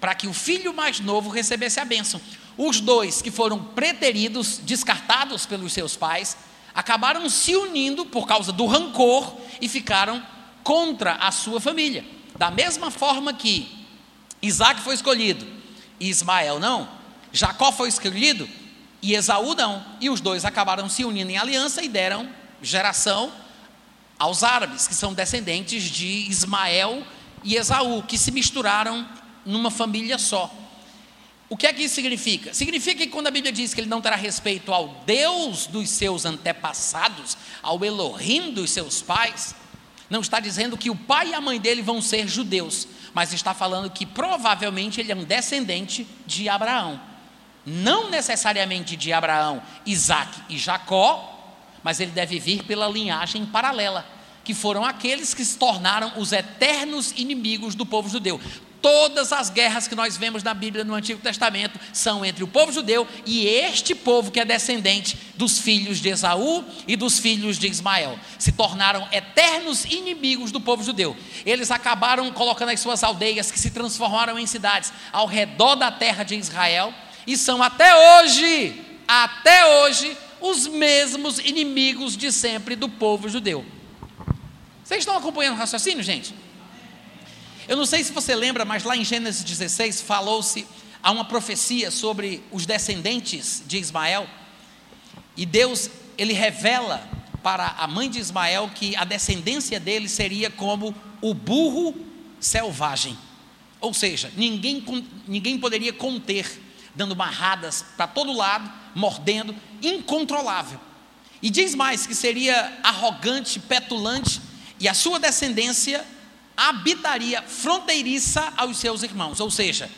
para que o filho mais novo recebesse a bênção. Os dois que foram preteridos, descartados pelos seus pais, acabaram se unindo por causa do rancor e ficaram contra a sua família. Da mesma forma que Isaac foi escolhido e Ismael não, Jacó foi escolhido e Esaú não. E os dois acabaram se unindo em aliança e deram geração aos árabes, que são descendentes de Ismael e Esaú, que se misturaram numa família só. O que é que isso significa? Significa que quando a Bíblia diz que ele não terá respeito ao Deus dos seus antepassados, ao Elohim dos seus pais, não está dizendo que o pai e a mãe dele vão ser judeus, mas está falando que provavelmente ele é um descendente de Abraão não necessariamente de Abraão, Isaac e Jacó, mas ele deve vir pela linhagem paralela, que foram aqueles que se tornaram os eternos inimigos do povo judeu. Todas as guerras que nós vemos na Bíblia no Antigo Testamento são entre o povo judeu e este povo que é descendente dos filhos de Esaú e dos filhos de Ismael. Se tornaram eternos inimigos do povo judeu. Eles acabaram colocando as suas aldeias, que se transformaram em cidades, ao redor da terra de Israel e são até hoje, até hoje, os mesmos inimigos de sempre do povo judeu. Vocês estão acompanhando o raciocínio, gente? Eu não sei se você lembra, mas lá em Gênesis 16 falou-se há uma profecia sobre os descendentes de Ismael. E Deus, ele revela para a mãe de Ismael que a descendência dele seria como o burro selvagem. Ou seja, ninguém, ninguém poderia conter, dando barradas para todo lado, mordendo, incontrolável. E diz mais que seria arrogante, petulante, e a sua descendência habitaria fronteiriça aos seus irmãos, ou seja,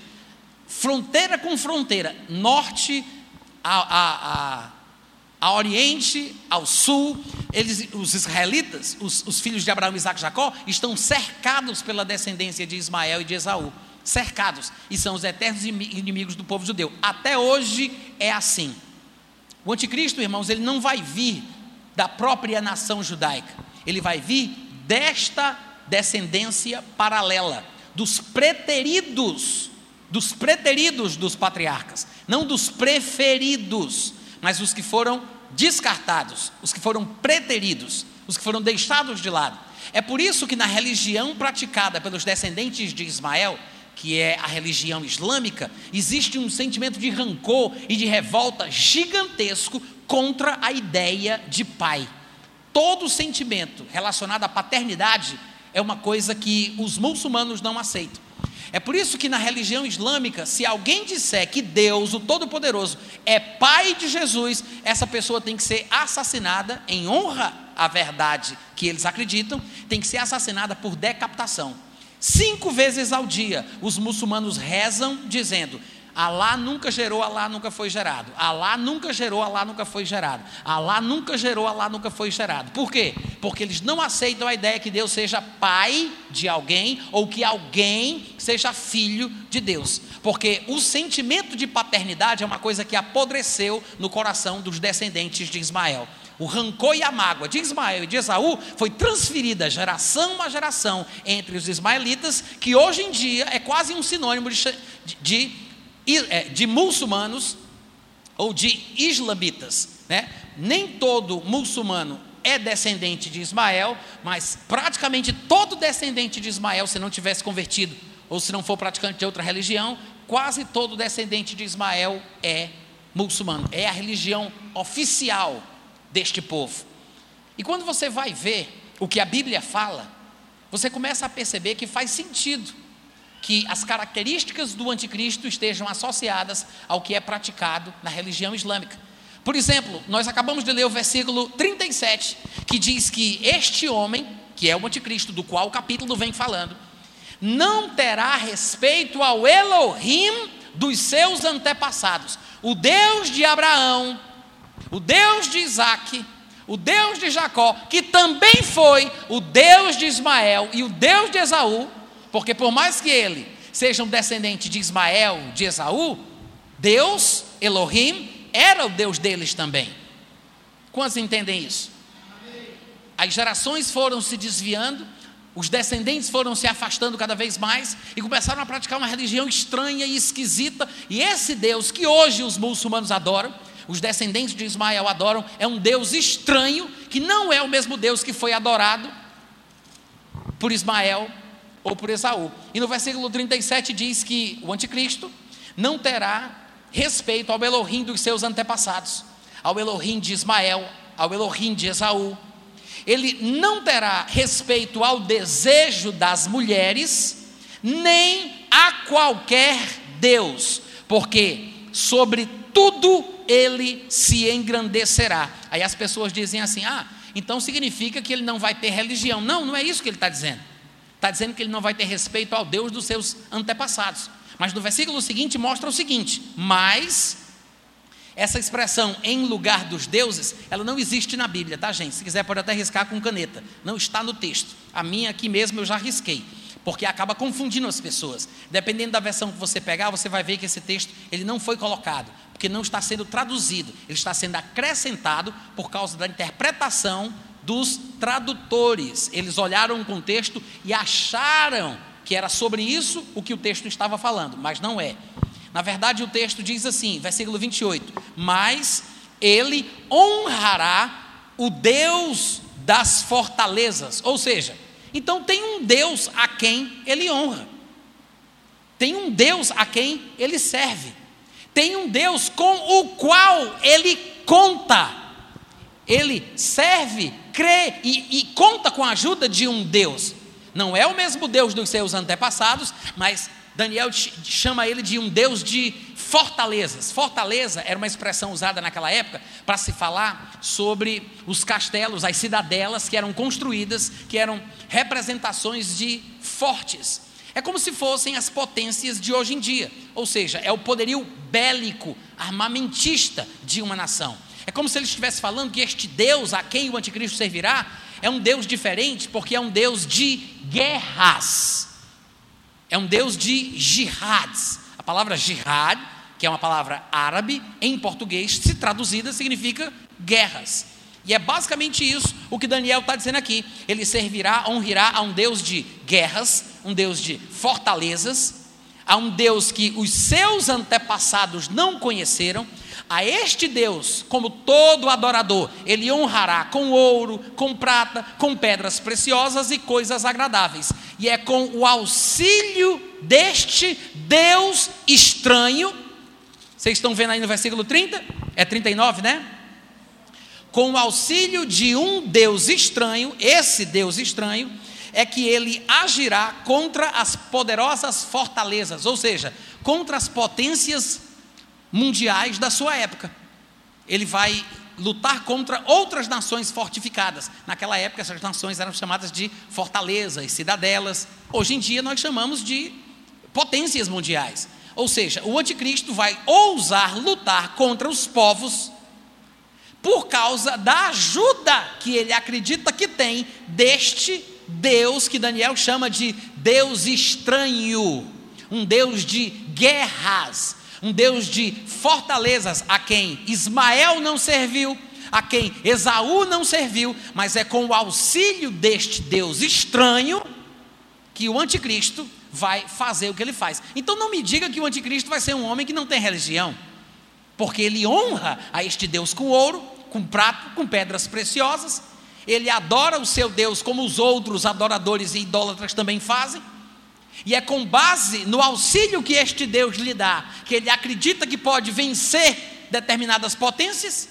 fronteira com fronteira, norte a, a, a, a oriente, ao sul, eles, os israelitas, os, os filhos de Abraão, Isaac e Jacó, estão cercados pela descendência de Ismael e de Esaú. Cercados, e são os eternos inimigos do povo judeu. Até hoje é assim. O anticristo, irmãos, ele não vai vir da própria nação judaica, ele vai vir desta descendência paralela, dos preteridos, dos preteridos dos patriarcas, não dos preferidos, mas os que foram descartados, os que foram preteridos, os que foram deixados de lado. É por isso que na religião praticada pelos descendentes de Ismael, que é a religião islâmica, existe um sentimento de rancor e de revolta gigantesco contra a ideia de pai. Todo sentimento relacionado à paternidade é uma coisa que os muçulmanos não aceitam. É por isso que na religião islâmica, se alguém disser que Deus, o Todo-Poderoso, é pai de Jesus, essa pessoa tem que ser assassinada em honra à verdade que eles acreditam, tem que ser assassinada por decapitação. Cinco vezes ao dia, os muçulmanos rezam dizendo: Alá nunca gerou, Alá nunca foi gerado. Alá nunca gerou, Alá nunca foi gerado. Alá nunca gerou, Alá nunca foi gerado. Por quê? Porque eles não aceitam a ideia que Deus seja pai de alguém ou que alguém seja filho de Deus. Porque o sentimento de paternidade é uma coisa que apodreceu no coração dos descendentes de Ismael. O rancor e a mágoa de Ismael e de Esaú foi transferida geração a geração entre os ismaelitas, que hoje em dia é quase um sinônimo de, de é, de muçulmanos ou de islamitas. Né? Nem todo muçulmano é descendente de Ismael, mas praticamente todo descendente de Ismael, se não tivesse convertido ou se não for praticante de outra religião, quase todo descendente de Ismael é muçulmano. É a religião oficial deste povo. E quando você vai ver o que a Bíblia fala, você começa a perceber que faz sentido que as características do anticristo estejam associadas ao que é praticado na religião islâmica. Por exemplo, nós acabamos de ler o versículo 37, que diz que este homem, que é o anticristo, do qual o capítulo vem falando, não terá respeito ao Elohim dos seus antepassados. O Deus de Abraão, o Deus de Isaac, o Deus de Jacó, que também foi o Deus de Ismael e o Deus de Esaú, porque por mais que ele seja um descendente de Ismael, de Esaú, Deus, Elohim, era o Deus deles também. Quantos entendem isso? As gerações foram se desviando, os descendentes foram se afastando cada vez mais e começaram a praticar uma religião estranha e esquisita. E esse Deus que hoje os muçulmanos adoram, os descendentes de Ismael adoram, é um Deus estranho, que não é o mesmo Deus que foi adorado por Ismael ou por Esaú. E no versículo 37 diz que o anticristo não terá respeito ao Elohim dos seus antepassados, ao Elohim de Ismael, ao Elohim de Esaú. Ele não terá respeito ao desejo das mulheres, nem a qualquer Deus, porque sobre tudo ele se engrandecerá. Aí as pessoas dizem assim: ah, então significa que ele não vai ter religião. Não, não é isso que ele está dizendo. Está dizendo que ele não vai ter respeito ao Deus dos seus antepassados. Mas no versículo seguinte mostra o seguinte: mas essa expressão em lugar dos deuses, ela não existe na Bíblia, tá, gente? Se quiser, pode até riscar com caneta. Não está no texto. A minha aqui mesmo eu já risquei, porque acaba confundindo as pessoas. Dependendo da versão que você pegar, você vai ver que esse texto ele não foi colocado, porque não está sendo traduzido, ele está sendo acrescentado por causa da interpretação dos tradutores. Eles olharam o contexto e acharam que era sobre isso o que o texto estava falando, mas não é. Na verdade, o texto diz assim, versículo 28: Mas ele honrará o Deus das fortalezas. Ou seja, então tem um Deus a quem ele honra, tem um Deus a quem ele serve, tem um Deus com o qual ele conta. Ele serve, crê e, e conta com a ajuda de um Deus. Não é o mesmo Deus dos seus antepassados, mas Daniel chama ele de um Deus de fortalezas. Fortaleza era uma expressão usada naquela época para se falar sobre os castelos, as cidadelas que eram construídas, que eram representações de fortes. É como se fossem as potências de hoje em dia, ou seja, é o poderio bélico, armamentista de uma nação. É como se ele estivesse falando que este Deus a quem o anticristo servirá é um Deus diferente, porque é um Deus de guerras, é um Deus de jihads. A palavra jihad que é uma palavra árabe, em português, se traduzida, significa guerras. E é basicamente isso o que Daniel está dizendo aqui. Ele servirá, honrará a um Deus de guerras, um Deus de fortalezas, a um Deus que os seus antepassados não conheceram. A este Deus, como todo adorador, ele honrará com ouro, com prata, com pedras preciosas e coisas agradáveis. E é com o auxílio deste Deus estranho vocês estão vendo aí no versículo 30? É 39, né? Com o auxílio de um Deus estranho, esse Deus estranho, é que ele agirá contra as poderosas fortalezas, ou seja, contra as potências mundiais da sua época. Ele vai lutar contra outras nações fortificadas. Naquela época, essas nações eram chamadas de fortalezas, cidadelas. Hoje em dia, nós chamamos de potências mundiais. Ou seja, o anticristo vai ousar lutar contra os povos por causa da ajuda que ele acredita que tem deste Deus que Daniel chama de Deus estranho, um Deus de guerras, um Deus de fortalezas a quem Ismael não serviu, a quem Esaú não serviu, mas é com o auxílio deste Deus estranho que o anticristo vai fazer o que ele faz. Então não me diga que o anticristo vai ser um homem que não tem religião, porque ele honra a este Deus com ouro, com prato, com pedras preciosas, ele adora o seu Deus como os outros adoradores e idólatras também fazem. E é com base no auxílio que este Deus lhe dá, que ele acredita que pode vencer determinadas potências,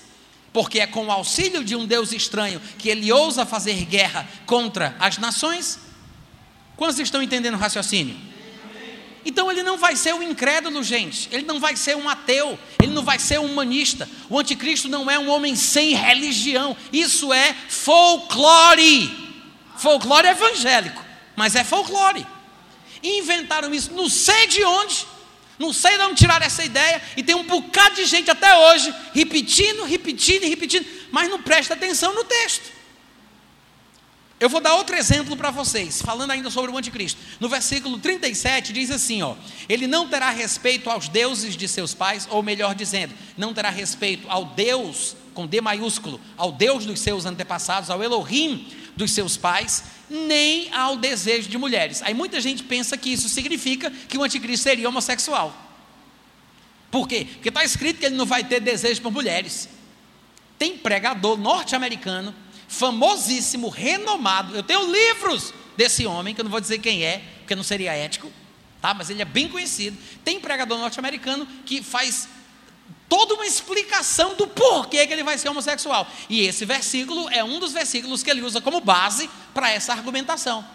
porque é com o auxílio de um Deus estranho que ele ousa fazer guerra contra as nações. Quantos estão entendendo o raciocínio? Então ele não vai ser um incrédulo, gente. Ele não vai ser um ateu. Ele não vai ser um humanista. O anticristo não é um homem sem religião. Isso é folclore. Folclore evangélico, mas é folclore. Inventaram isso, não sei de onde. Não sei de onde tiraram essa ideia. E tem um bocado de gente até hoje repetindo, repetindo e repetindo, mas não presta atenção no texto. Eu vou dar outro exemplo para vocês, falando ainda sobre o anticristo. No versículo 37 diz assim, ó: Ele não terá respeito aos deuses de seus pais, ou melhor dizendo, não terá respeito ao Deus com D maiúsculo, ao Deus dos seus antepassados, ao Elohim dos seus pais, nem ao desejo de mulheres. Aí muita gente pensa que isso significa que o anticristo seria homossexual. Por quê? Porque está escrito que ele não vai ter desejo por mulheres. Tem pregador norte-americano famosíssimo, renomado. Eu tenho livros desse homem, que eu não vou dizer quem é, porque não seria ético, tá? mas ele é bem conhecido. Tem pregador norte-americano que faz toda uma explicação do porquê que ele vai ser homossexual. E esse versículo é um dos versículos que ele usa como base para essa argumentação.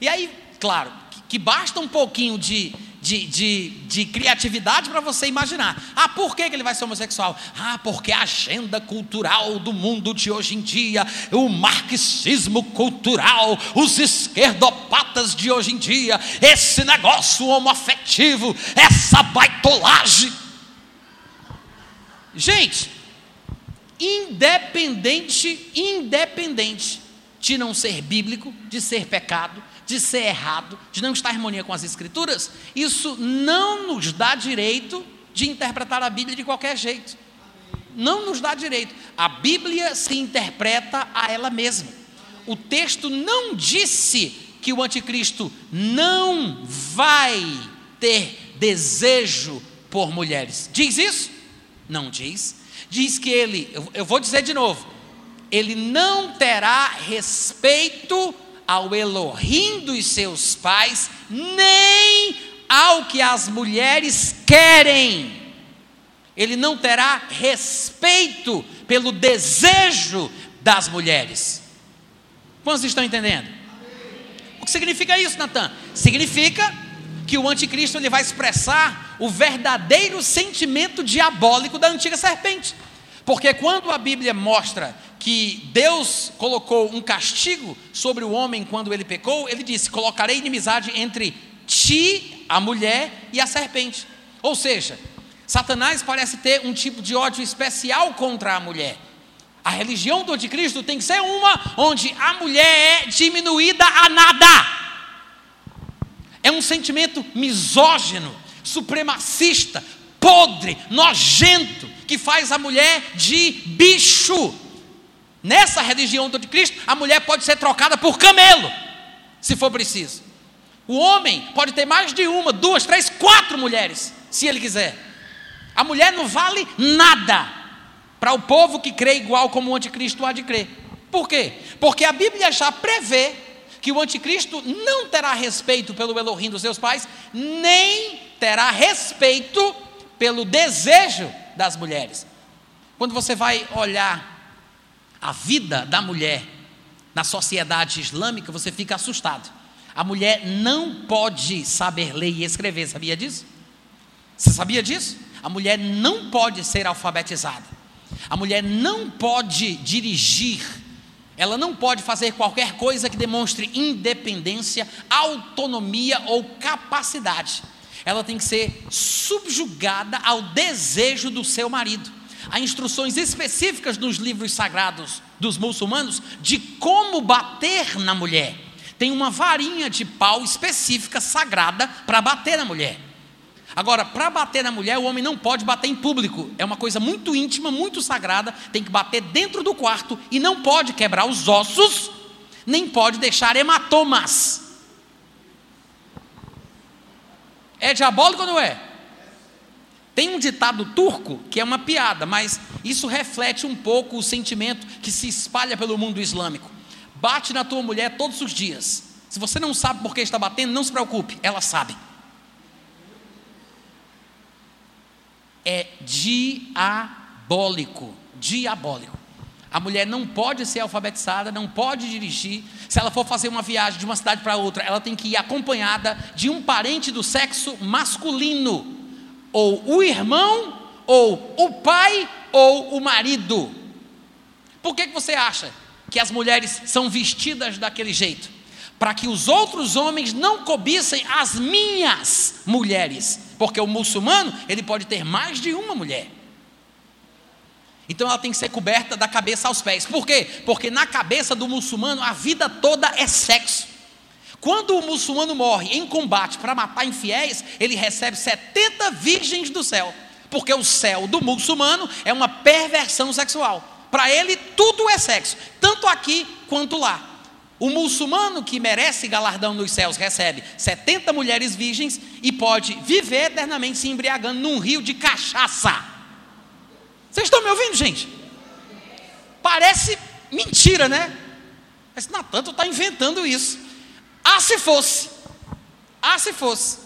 E aí, claro, que basta um pouquinho de de, de, de criatividade para você imaginar. Ah, por que, que ele vai ser homossexual? Ah, porque a agenda cultural do mundo de hoje em dia, o marxismo cultural, os esquerdopatas de hoje em dia, esse negócio homoafetivo, essa baitolagem. Gente, independente, independente de não ser bíblico, de ser pecado, de ser errado, de não estar em harmonia com as Escrituras, isso não nos dá direito de interpretar a Bíblia de qualquer jeito. Não nos dá direito. A Bíblia se interpreta a ela mesma. O texto não disse que o anticristo não vai ter desejo por mulheres. Diz isso? Não diz. Diz que ele, eu vou dizer de novo, ele não terá respeito ao Elohim dos seus pais, nem ao que as mulheres querem. Ele não terá respeito pelo desejo das mulheres. Quantos estão entendendo? O que significa isso, Natan? Significa que o anticristo ele vai expressar o verdadeiro sentimento diabólico da antiga serpente. Porque quando a Bíblia mostra que Deus colocou um castigo sobre o homem quando ele pecou, ele disse: Colocarei inimizade entre ti, a mulher, e a serpente. Ou seja, Satanás parece ter um tipo de ódio especial contra a mulher. A religião do anticristo tem que ser uma onde a mulher é diminuída a nada. É um sentimento misógino, supremacista, podre, nojento, que faz a mulher de bicho. Nessa religião do anticristo, a mulher pode ser trocada por camelo, se for preciso. O homem pode ter mais de uma, duas, três, quatro mulheres, se ele quiser. A mulher não vale nada para o povo que crê igual como o anticristo há de crer. Por quê? Porque a Bíblia já prevê que o anticristo não terá respeito pelo Elohim dos seus pais, nem terá respeito pelo desejo das mulheres. Quando você vai olhar a vida da mulher na sociedade islâmica, você fica assustado. A mulher não pode saber ler e escrever, sabia disso? Você sabia disso? A mulher não pode ser alfabetizada. A mulher não pode dirigir. Ela não pode fazer qualquer coisa que demonstre independência, autonomia ou capacidade. Ela tem que ser subjugada ao desejo do seu marido. Há instruções específicas nos livros sagrados dos muçulmanos de como bater na mulher. Tem uma varinha de pau específica, sagrada, para bater na mulher. Agora, para bater na mulher, o homem não pode bater em público. É uma coisa muito íntima, muito sagrada. Tem que bater dentro do quarto e não pode quebrar os ossos, nem pode deixar hematomas. É diabólico ou não é? Tem um ditado turco que é uma piada, mas isso reflete um pouco o sentimento que se espalha pelo mundo islâmico. Bate na tua mulher todos os dias. Se você não sabe por que está batendo, não se preocupe, ela sabe. é diabólico. Diabólico. A mulher não pode ser alfabetizada, não pode dirigir. Se ela for fazer uma viagem de uma cidade para outra, ela tem que ir acompanhada de um parente do sexo masculino, ou o irmão, ou o pai, ou o marido. Por que, que você acha que as mulheres são vestidas daquele jeito? Para que os outros homens não cobissem as minhas mulheres. Porque o muçulmano, ele pode ter mais de uma mulher. Então ela tem que ser coberta da cabeça aos pés. Por quê? Porque na cabeça do muçulmano a vida toda é sexo. Quando o muçulmano morre em combate para matar infiéis, ele recebe 70 virgens do céu. Porque o céu do muçulmano é uma perversão sexual. Para ele tudo é sexo, tanto aqui quanto lá. O muçulmano que merece galardão nos céus recebe 70 mulheres virgens e pode viver eternamente se embriagando num rio de cachaça. Vocês estão me ouvindo, gente? Parece mentira, né? Mas Natan, tu está inventando isso. Ah, se fosse. Ah, se fosse.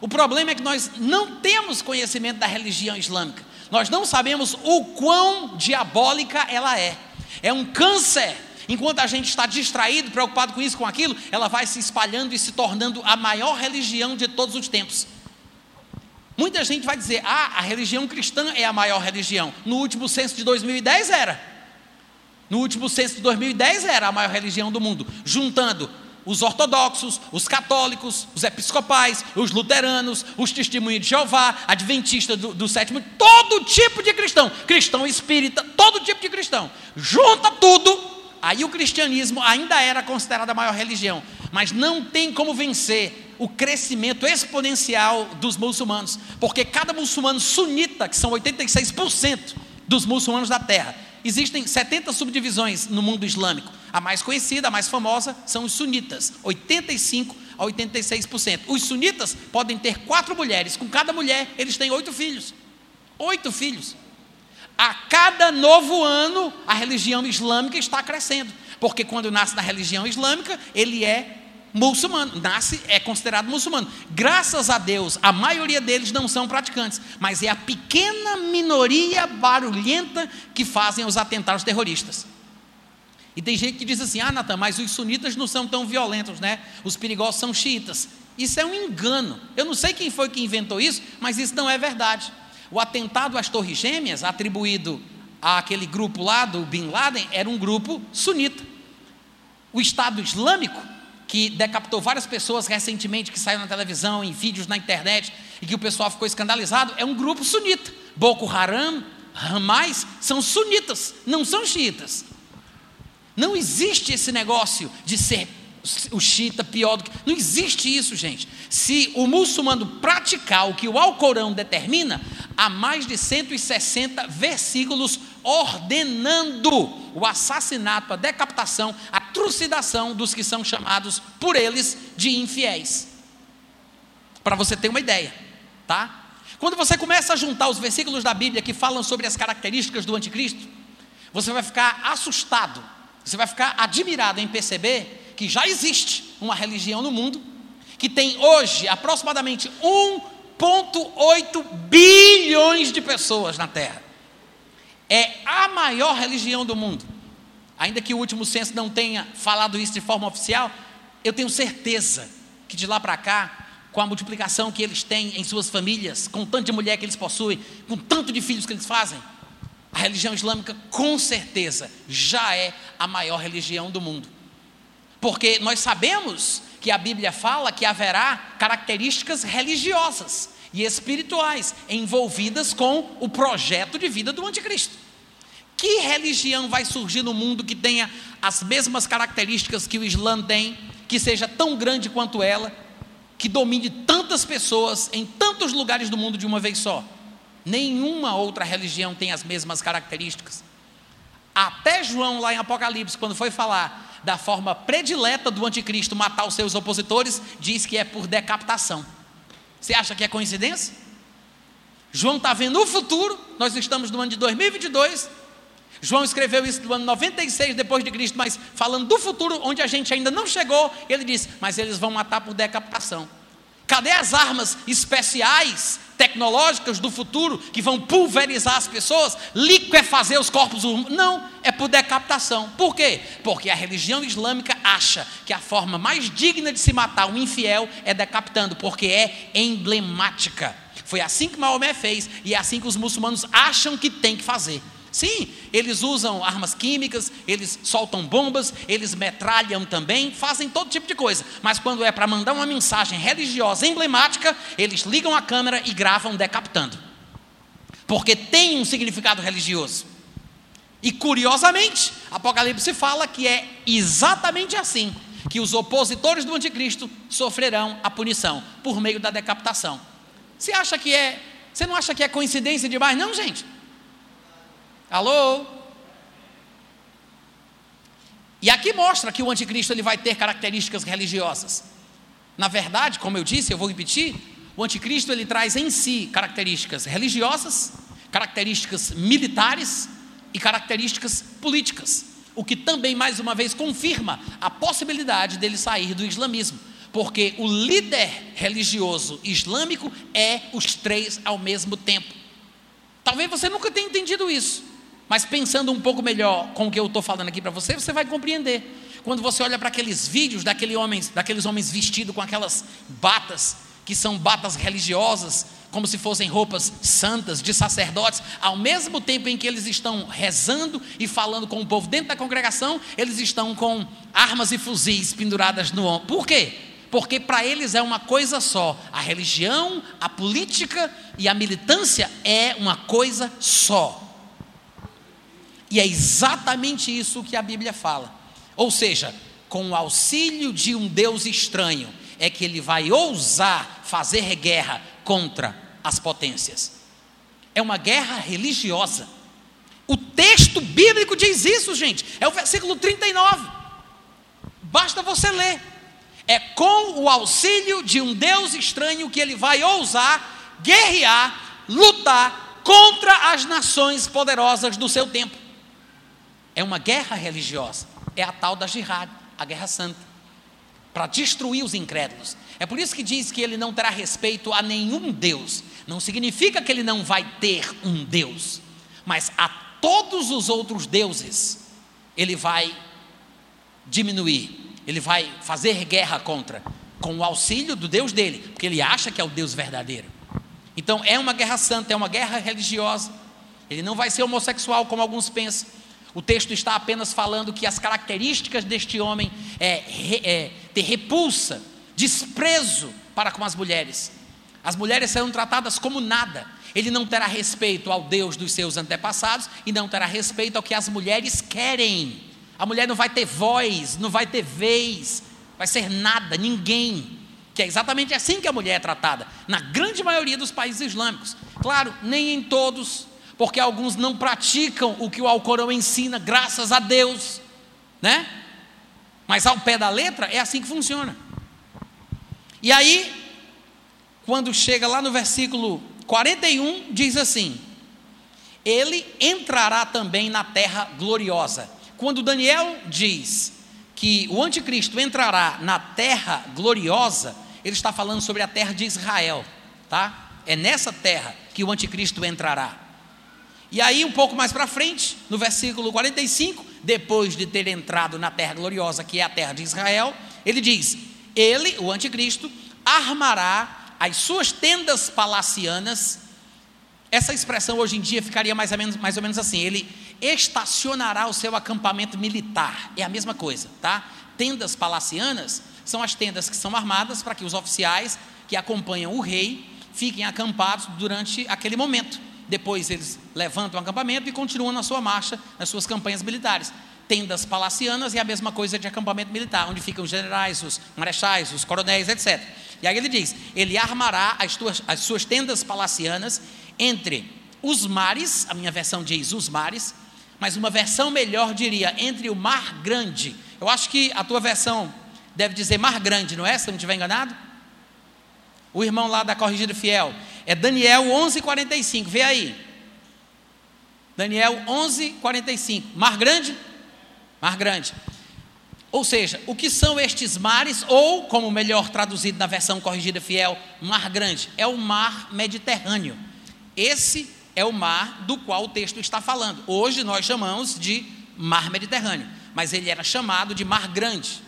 O problema é que nós não temos conhecimento da religião islâmica. Nós não sabemos o quão diabólica ela é. É um câncer Enquanto a gente está distraído, preocupado com isso, com aquilo, ela vai se espalhando e se tornando a maior religião de todos os tempos. Muita gente vai dizer: ah, a religião cristã é a maior religião. No último censo de 2010 era. No último censo de 2010 era a maior religião do mundo, juntando os ortodoxos, os católicos, os episcopais, os luteranos, os testemunhos de Jeová, adventistas do, do sétimo, todo tipo de cristão, cristão espírita, todo tipo de cristão. Junta tudo Aí o cristianismo ainda era considerado a maior religião, mas não tem como vencer o crescimento exponencial dos muçulmanos, porque cada muçulmano sunita, que são 86% dos muçulmanos da terra, existem 70 subdivisões no mundo islâmico. A mais conhecida, a mais famosa, são os sunitas, 85 a 86%. Os sunitas podem ter quatro mulheres, com cada mulher eles têm oito filhos. Oito filhos. A cada novo ano, a religião islâmica está crescendo. Porque quando nasce na religião islâmica, ele é muçulmano, nasce, é considerado muçulmano. Graças a Deus, a maioria deles não são praticantes, mas é a pequena minoria barulhenta que fazem os atentados terroristas. E tem gente que diz assim: ah, Natan, mas os sunitas não são tão violentos, né? Os perigosos são xiitas. Isso é um engano. Eu não sei quem foi que inventou isso, mas isso não é verdade. O atentado às Torres Gêmeas, atribuído àquele grupo lá do Bin Laden, era um grupo sunita. O Estado Islâmico, que decapitou várias pessoas recentemente, que saiu na televisão, em vídeos na internet, e que o pessoal ficou escandalizado, é um grupo sunita. Boko Haram, Hamas, são sunitas, não são xiitas. Não existe esse negócio de ser o xiita pior do que. Não existe isso, gente. Se o muçulmano praticar o que o Alcorão determina, há mais de 160 versículos ordenando o assassinato, a decapitação, a trucidação dos que são chamados por eles de infiéis. Para você ter uma ideia, tá? Quando você começa a juntar os versículos da Bíblia que falam sobre as características do anticristo, você vai ficar assustado, você vai ficar admirado em perceber que já existe uma religião no mundo que tem hoje aproximadamente 1,8 bilhões de pessoas na Terra. É a maior religião do mundo. Ainda que o último censo não tenha falado isso de forma oficial, eu tenho certeza que de lá para cá, com a multiplicação que eles têm em suas famílias, com tanto de mulher que eles possuem, com tanto de filhos que eles fazem, a religião islâmica com certeza já é a maior religião do mundo. Porque nós sabemos que a Bíblia fala que haverá características religiosas e espirituais envolvidas com o projeto de vida do anticristo. Que religião vai surgir no mundo que tenha as mesmas características que o Islã tem, que seja tão grande quanto ela, que domine tantas pessoas em tantos lugares do mundo de uma vez só? Nenhuma outra religião tem as mesmas características. Até João, lá em Apocalipse, quando foi falar da forma predileta do anticristo matar os seus opositores, diz que é por decapitação. Você acha que é coincidência? João está vendo o futuro, nós estamos no ano de 2022. João escreveu isso no ano 96 depois de Cristo, mas falando do futuro, onde a gente ainda não chegou, ele diz: Mas eles vão matar por decapitação. Cadê as armas especiais, tecnológicas do futuro que vão pulverizar as pessoas, liquefazer os corpos humanos? Não, é por decapitação. Por quê? Porque a religião islâmica acha que a forma mais digna de se matar um infiel é decapitando, porque é emblemática. Foi assim que Maomé fez e é assim que os muçulmanos acham que tem que fazer. Sim, eles usam armas químicas, eles soltam bombas, eles metralham também, fazem todo tipo de coisa. Mas quando é para mandar uma mensagem religiosa emblemática, eles ligam a câmera e gravam decapitando. Porque tem um significado religioso. E curiosamente, Apocalipse fala que é exatamente assim que os opositores do anticristo sofrerão a punição por meio da decapitação. Você acha que é, você não acha que é coincidência demais, não, gente? Alô? E aqui mostra que o anticristo ele vai ter características religiosas. Na verdade, como eu disse, eu vou repetir, o anticristo ele traz em si características religiosas, características militares e características políticas, o que também mais uma vez confirma a possibilidade dele sair do islamismo, porque o líder religioso islâmico é os três ao mesmo tempo. Talvez você nunca tenha entendido isso. Mas pensando um pouco melhor com o que eu estou falando aqui para você, você vai compreender. Quando você olha para aqueles vídeos daquele homens, daqueles homens vestidos com aquelas batas, que são batas religiosas, como se fossem roupas santas de sacerdotes, ao mesmo tempo em que eles estão rezando e falando com o povo dentro da congregação, eles estão com armas e fuzis penduradas no ombro. Por quê? Porque para eles é uma coisa só. A religião, a política e a militância é uma coisa só. E é exatamente isso que a Bíblia fala. Ou seja, com o auxílio de um Deus estranho, é que ele vai ousar fazer guerra contra as potências. É uma guerra religiosa. O texto bíblico diz isso, gente. É o versículo 39. Basta você ler. É com o auxílio de um Deus estranho que ele vai ousar guerrear, lutar contra as nações poderosas do seu tempo. É uma guerra religiosa, é a tal da jihad, a guerra santa, para destruir os incrédulos. É por isso que diz que ele não terá respeito a nenhum Deus. Não significa que ele não vai ter um Deus, mas a todos os outros deuses ele vai diminuir, ele vai fazer guerra contra, com o auxílio do Deus dele, porque ele acha que é o Deus verdadeiro. Então é uma guerra santa, é uma guerra religiosa. Ele não vai ser homossexual como alguns pensam. O texto está apenas falando que as características deste homem é, é ter repulsa, desprezo para com as mulheres. As mulheres serão tratadas como nada. Ele não terá respeito ao Deus dos seus antepassados e não terá respeito ao que as mulheres querem. A mulher não vai ter voz, não vai ter vez, vai ser nada, ninguém. Que é exatamente assim que a mulher é tratada, na grande maioria dos países islâmicos. Claro, nem em todos, porque alguns não praticam o que o Alcorão ensina, graças a Deus, né? Mas ao pé da letra é assim que funciona. E aí, quando chega lá no versículo 41, diz assim: Ele entrará também na terra gloriosa. Quando Daniel diz que o anticristo entrará na terra gloriosa, ele está falando sobre a terra de Israel, tá? É nessa terra que o anticristo entrará. E aí, um pouco mais para frente, no versículo 45, depois de ter entrado na terra gloriosa, que é a terra de Israel, ele diz: Ele, o anticristo, armará as suas tendas palacianas. Essa expressão hoje em dia ficaria mais ou menos, mais ou menos assim: ele estacionará o seu acampamento militar. É a mesma coisa, tá? Tendas palacianas são as tendas que são armadas para que os oficiais que acompanham o rei fiquem acampados durante aquele momento. Depois eles levantam o acampamento e continuam na sua marcha, nas suas campanhas militares. Tendas palacianas e a mesma coisa de acampamento militar, onde ficam os generais, os marechais, os coronéis, etc. E aí ele diz: ele armará as, tuas, as suas tendas palacianas entre os mares, a minha versão diz os mares, mas uma versão melhor diria entre o mar grande. Eu acho que a tua versão deve dizer mar grande, não é? Se eu não estiver enganado. O irmão lá da Corrigida Fiel. É Daniel 11:45. Vê aí. Daniel 11:45. Mar grande? Mar grande. Ou seja, o que são estes mares, ou, como melhor traduzido na versão corrigida fiel, mar grande? É o mar Mediterrâneo. Esse é o mar do qual o texto está falando. Hoje nós chamamos de mar Mediterrâneo, mas ele era chamado de mar grande.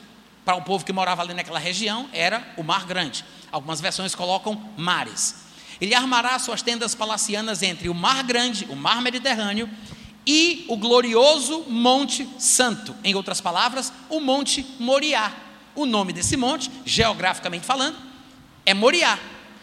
Para o povo que morava ali naquela região, era o mar grande. Algumas versões colocam mares. Ele armará suas tendas palacianas entre o mar grande, o mar Mediterrâneo, e o glorioso Monte Santo. Em outras palavras, o Monte Moriá. O nome desse monte, geograficamente falando, é Moriá.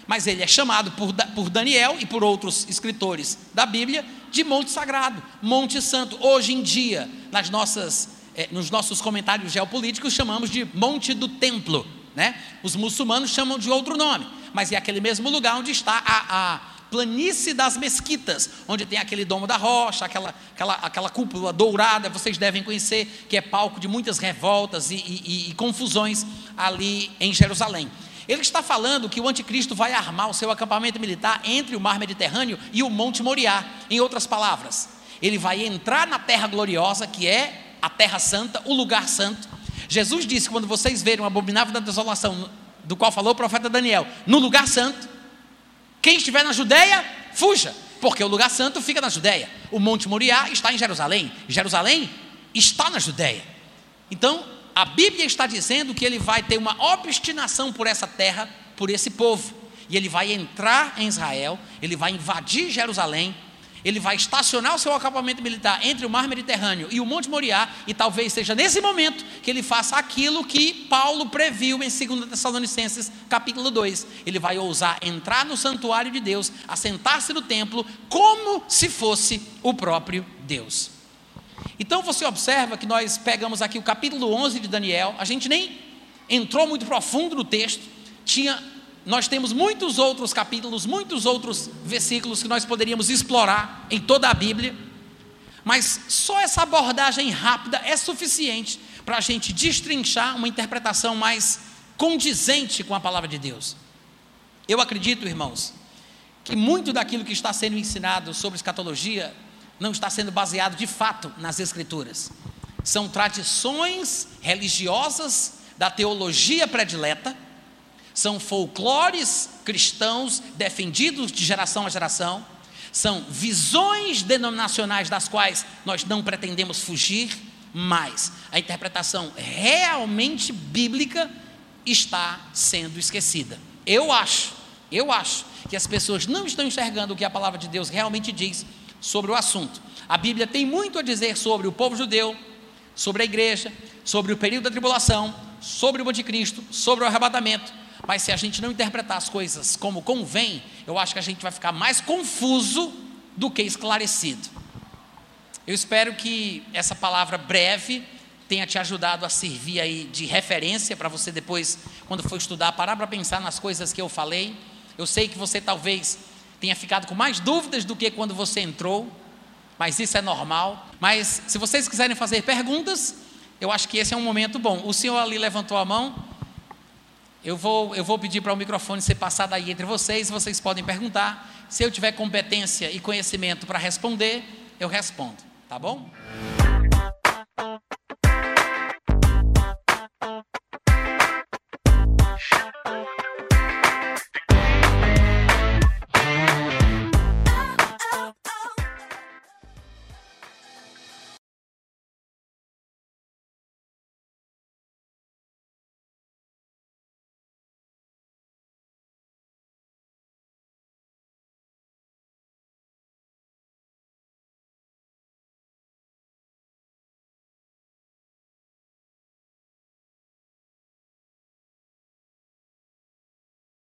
Mas ele é chamado por, por Daniel e por outros escritores da Bíblia de Monte Sagrado, Monte Santo. Hoje em dia, nas nossas, eh, nos nossos comentários geopolíticos, chamamos de Monte do Templo. Né? Os muçulmanos chamam de outro nome, mas é aquele mesmo lugar onde está a, a planície das mesquitas, onde tem aquele domo da rocha, aquela, aquela, aquela cúpula dourada, vocês devem conhecer, que é palco de muitas revoltas e, e, e confusões ali em Jerusalém. Ele está falando que o anticristo vai armar o seu acampamento militar entre o mar Mediterrâneo e o Monte Moriá. Em outras palavras, ele vai entrar na terra gloriosa, que é a terra santa, o lugar santo. Jesus disse: quando vocês verem o abominável da desolação, do qual falou o profeta Daniel, no lugar santo, quem estiver na Judéia, fuja, porque o lugar santo fica na Judéia. O Monte Moriá está em Jerusalém. Jerusalém está na Judéia. Então, a Bíblia está dizendo que ele vai ter uma obstinação por essa terra, por esse povo. E ele vai entrar em Israel, ele vai invadir Jerusalém, ele vai estacionar o seu acampamento militar entre o mar Mediterrâneo e o Monte Moriá, e talvez seja nesse momento que ele faça aquilo que Paulo previu em 2 Tessalonicenses, capítulo 2. Ele vai ousar entrar no santuário de Deus, assentar-se no templo, como se fosse o próprio Deus. Então você observa que nós pegamos aqui o capítulo 11 de Daniel, a gente nem entrou muito profundo no texto, tinha nós temos muitos outros capítulos, muitos outros versículos que nós poderíamos explorar em toda a Bíblia, mas só essa abordagem rápida é suficiente para a gente destrinchar uma interpretação mais condizente com a palavra de Deus. Eu acredito, irmãos, que muito daquilo que está sendo ensinado sobre escatologia não está sendo baseado de fato nas Escrituras. São tradições religiosas da teologia predileta, são folclores cristãos defendidos de geração a geração, são visões denominacionais das quais nós não pretendemos fugir, mas a interpretação realmente bíblica está sendo esquecida. Eu acho, eu acho que as pessoas não estão enxergando o que a palavra de Deus realmente diz sobre o assunto. A Bíblia tem muito a dizer sobre o povo judeu, sobre a igreja, sobre o período da tribulação, sobre o anticristo, sobre o arrebatamento. Mas se a gente não interpretar as coisas como convém, eu acho que a gente vai ficar mais confuso do que esclarecido. Eu espero que essa palavra breve tenha te ajudado a servir aí de referência para você depois, quando for estudar, parar para pensar nas coisas que eu falei. Eu sei que você talvez tenha ficado com mais dúvidas do que quando você entrou, mas isso é normal. Mas se vocês quiserem fazer perguntas, eu acho que esse é um momento bom. O senhor ali levantou a mão. Eu vou, eu vou pedir para o microfone ser passado aí entre vocês, vocês podem perguntar. Se eu tiver competência e conhecimento para responder, eu respondo, tá bom?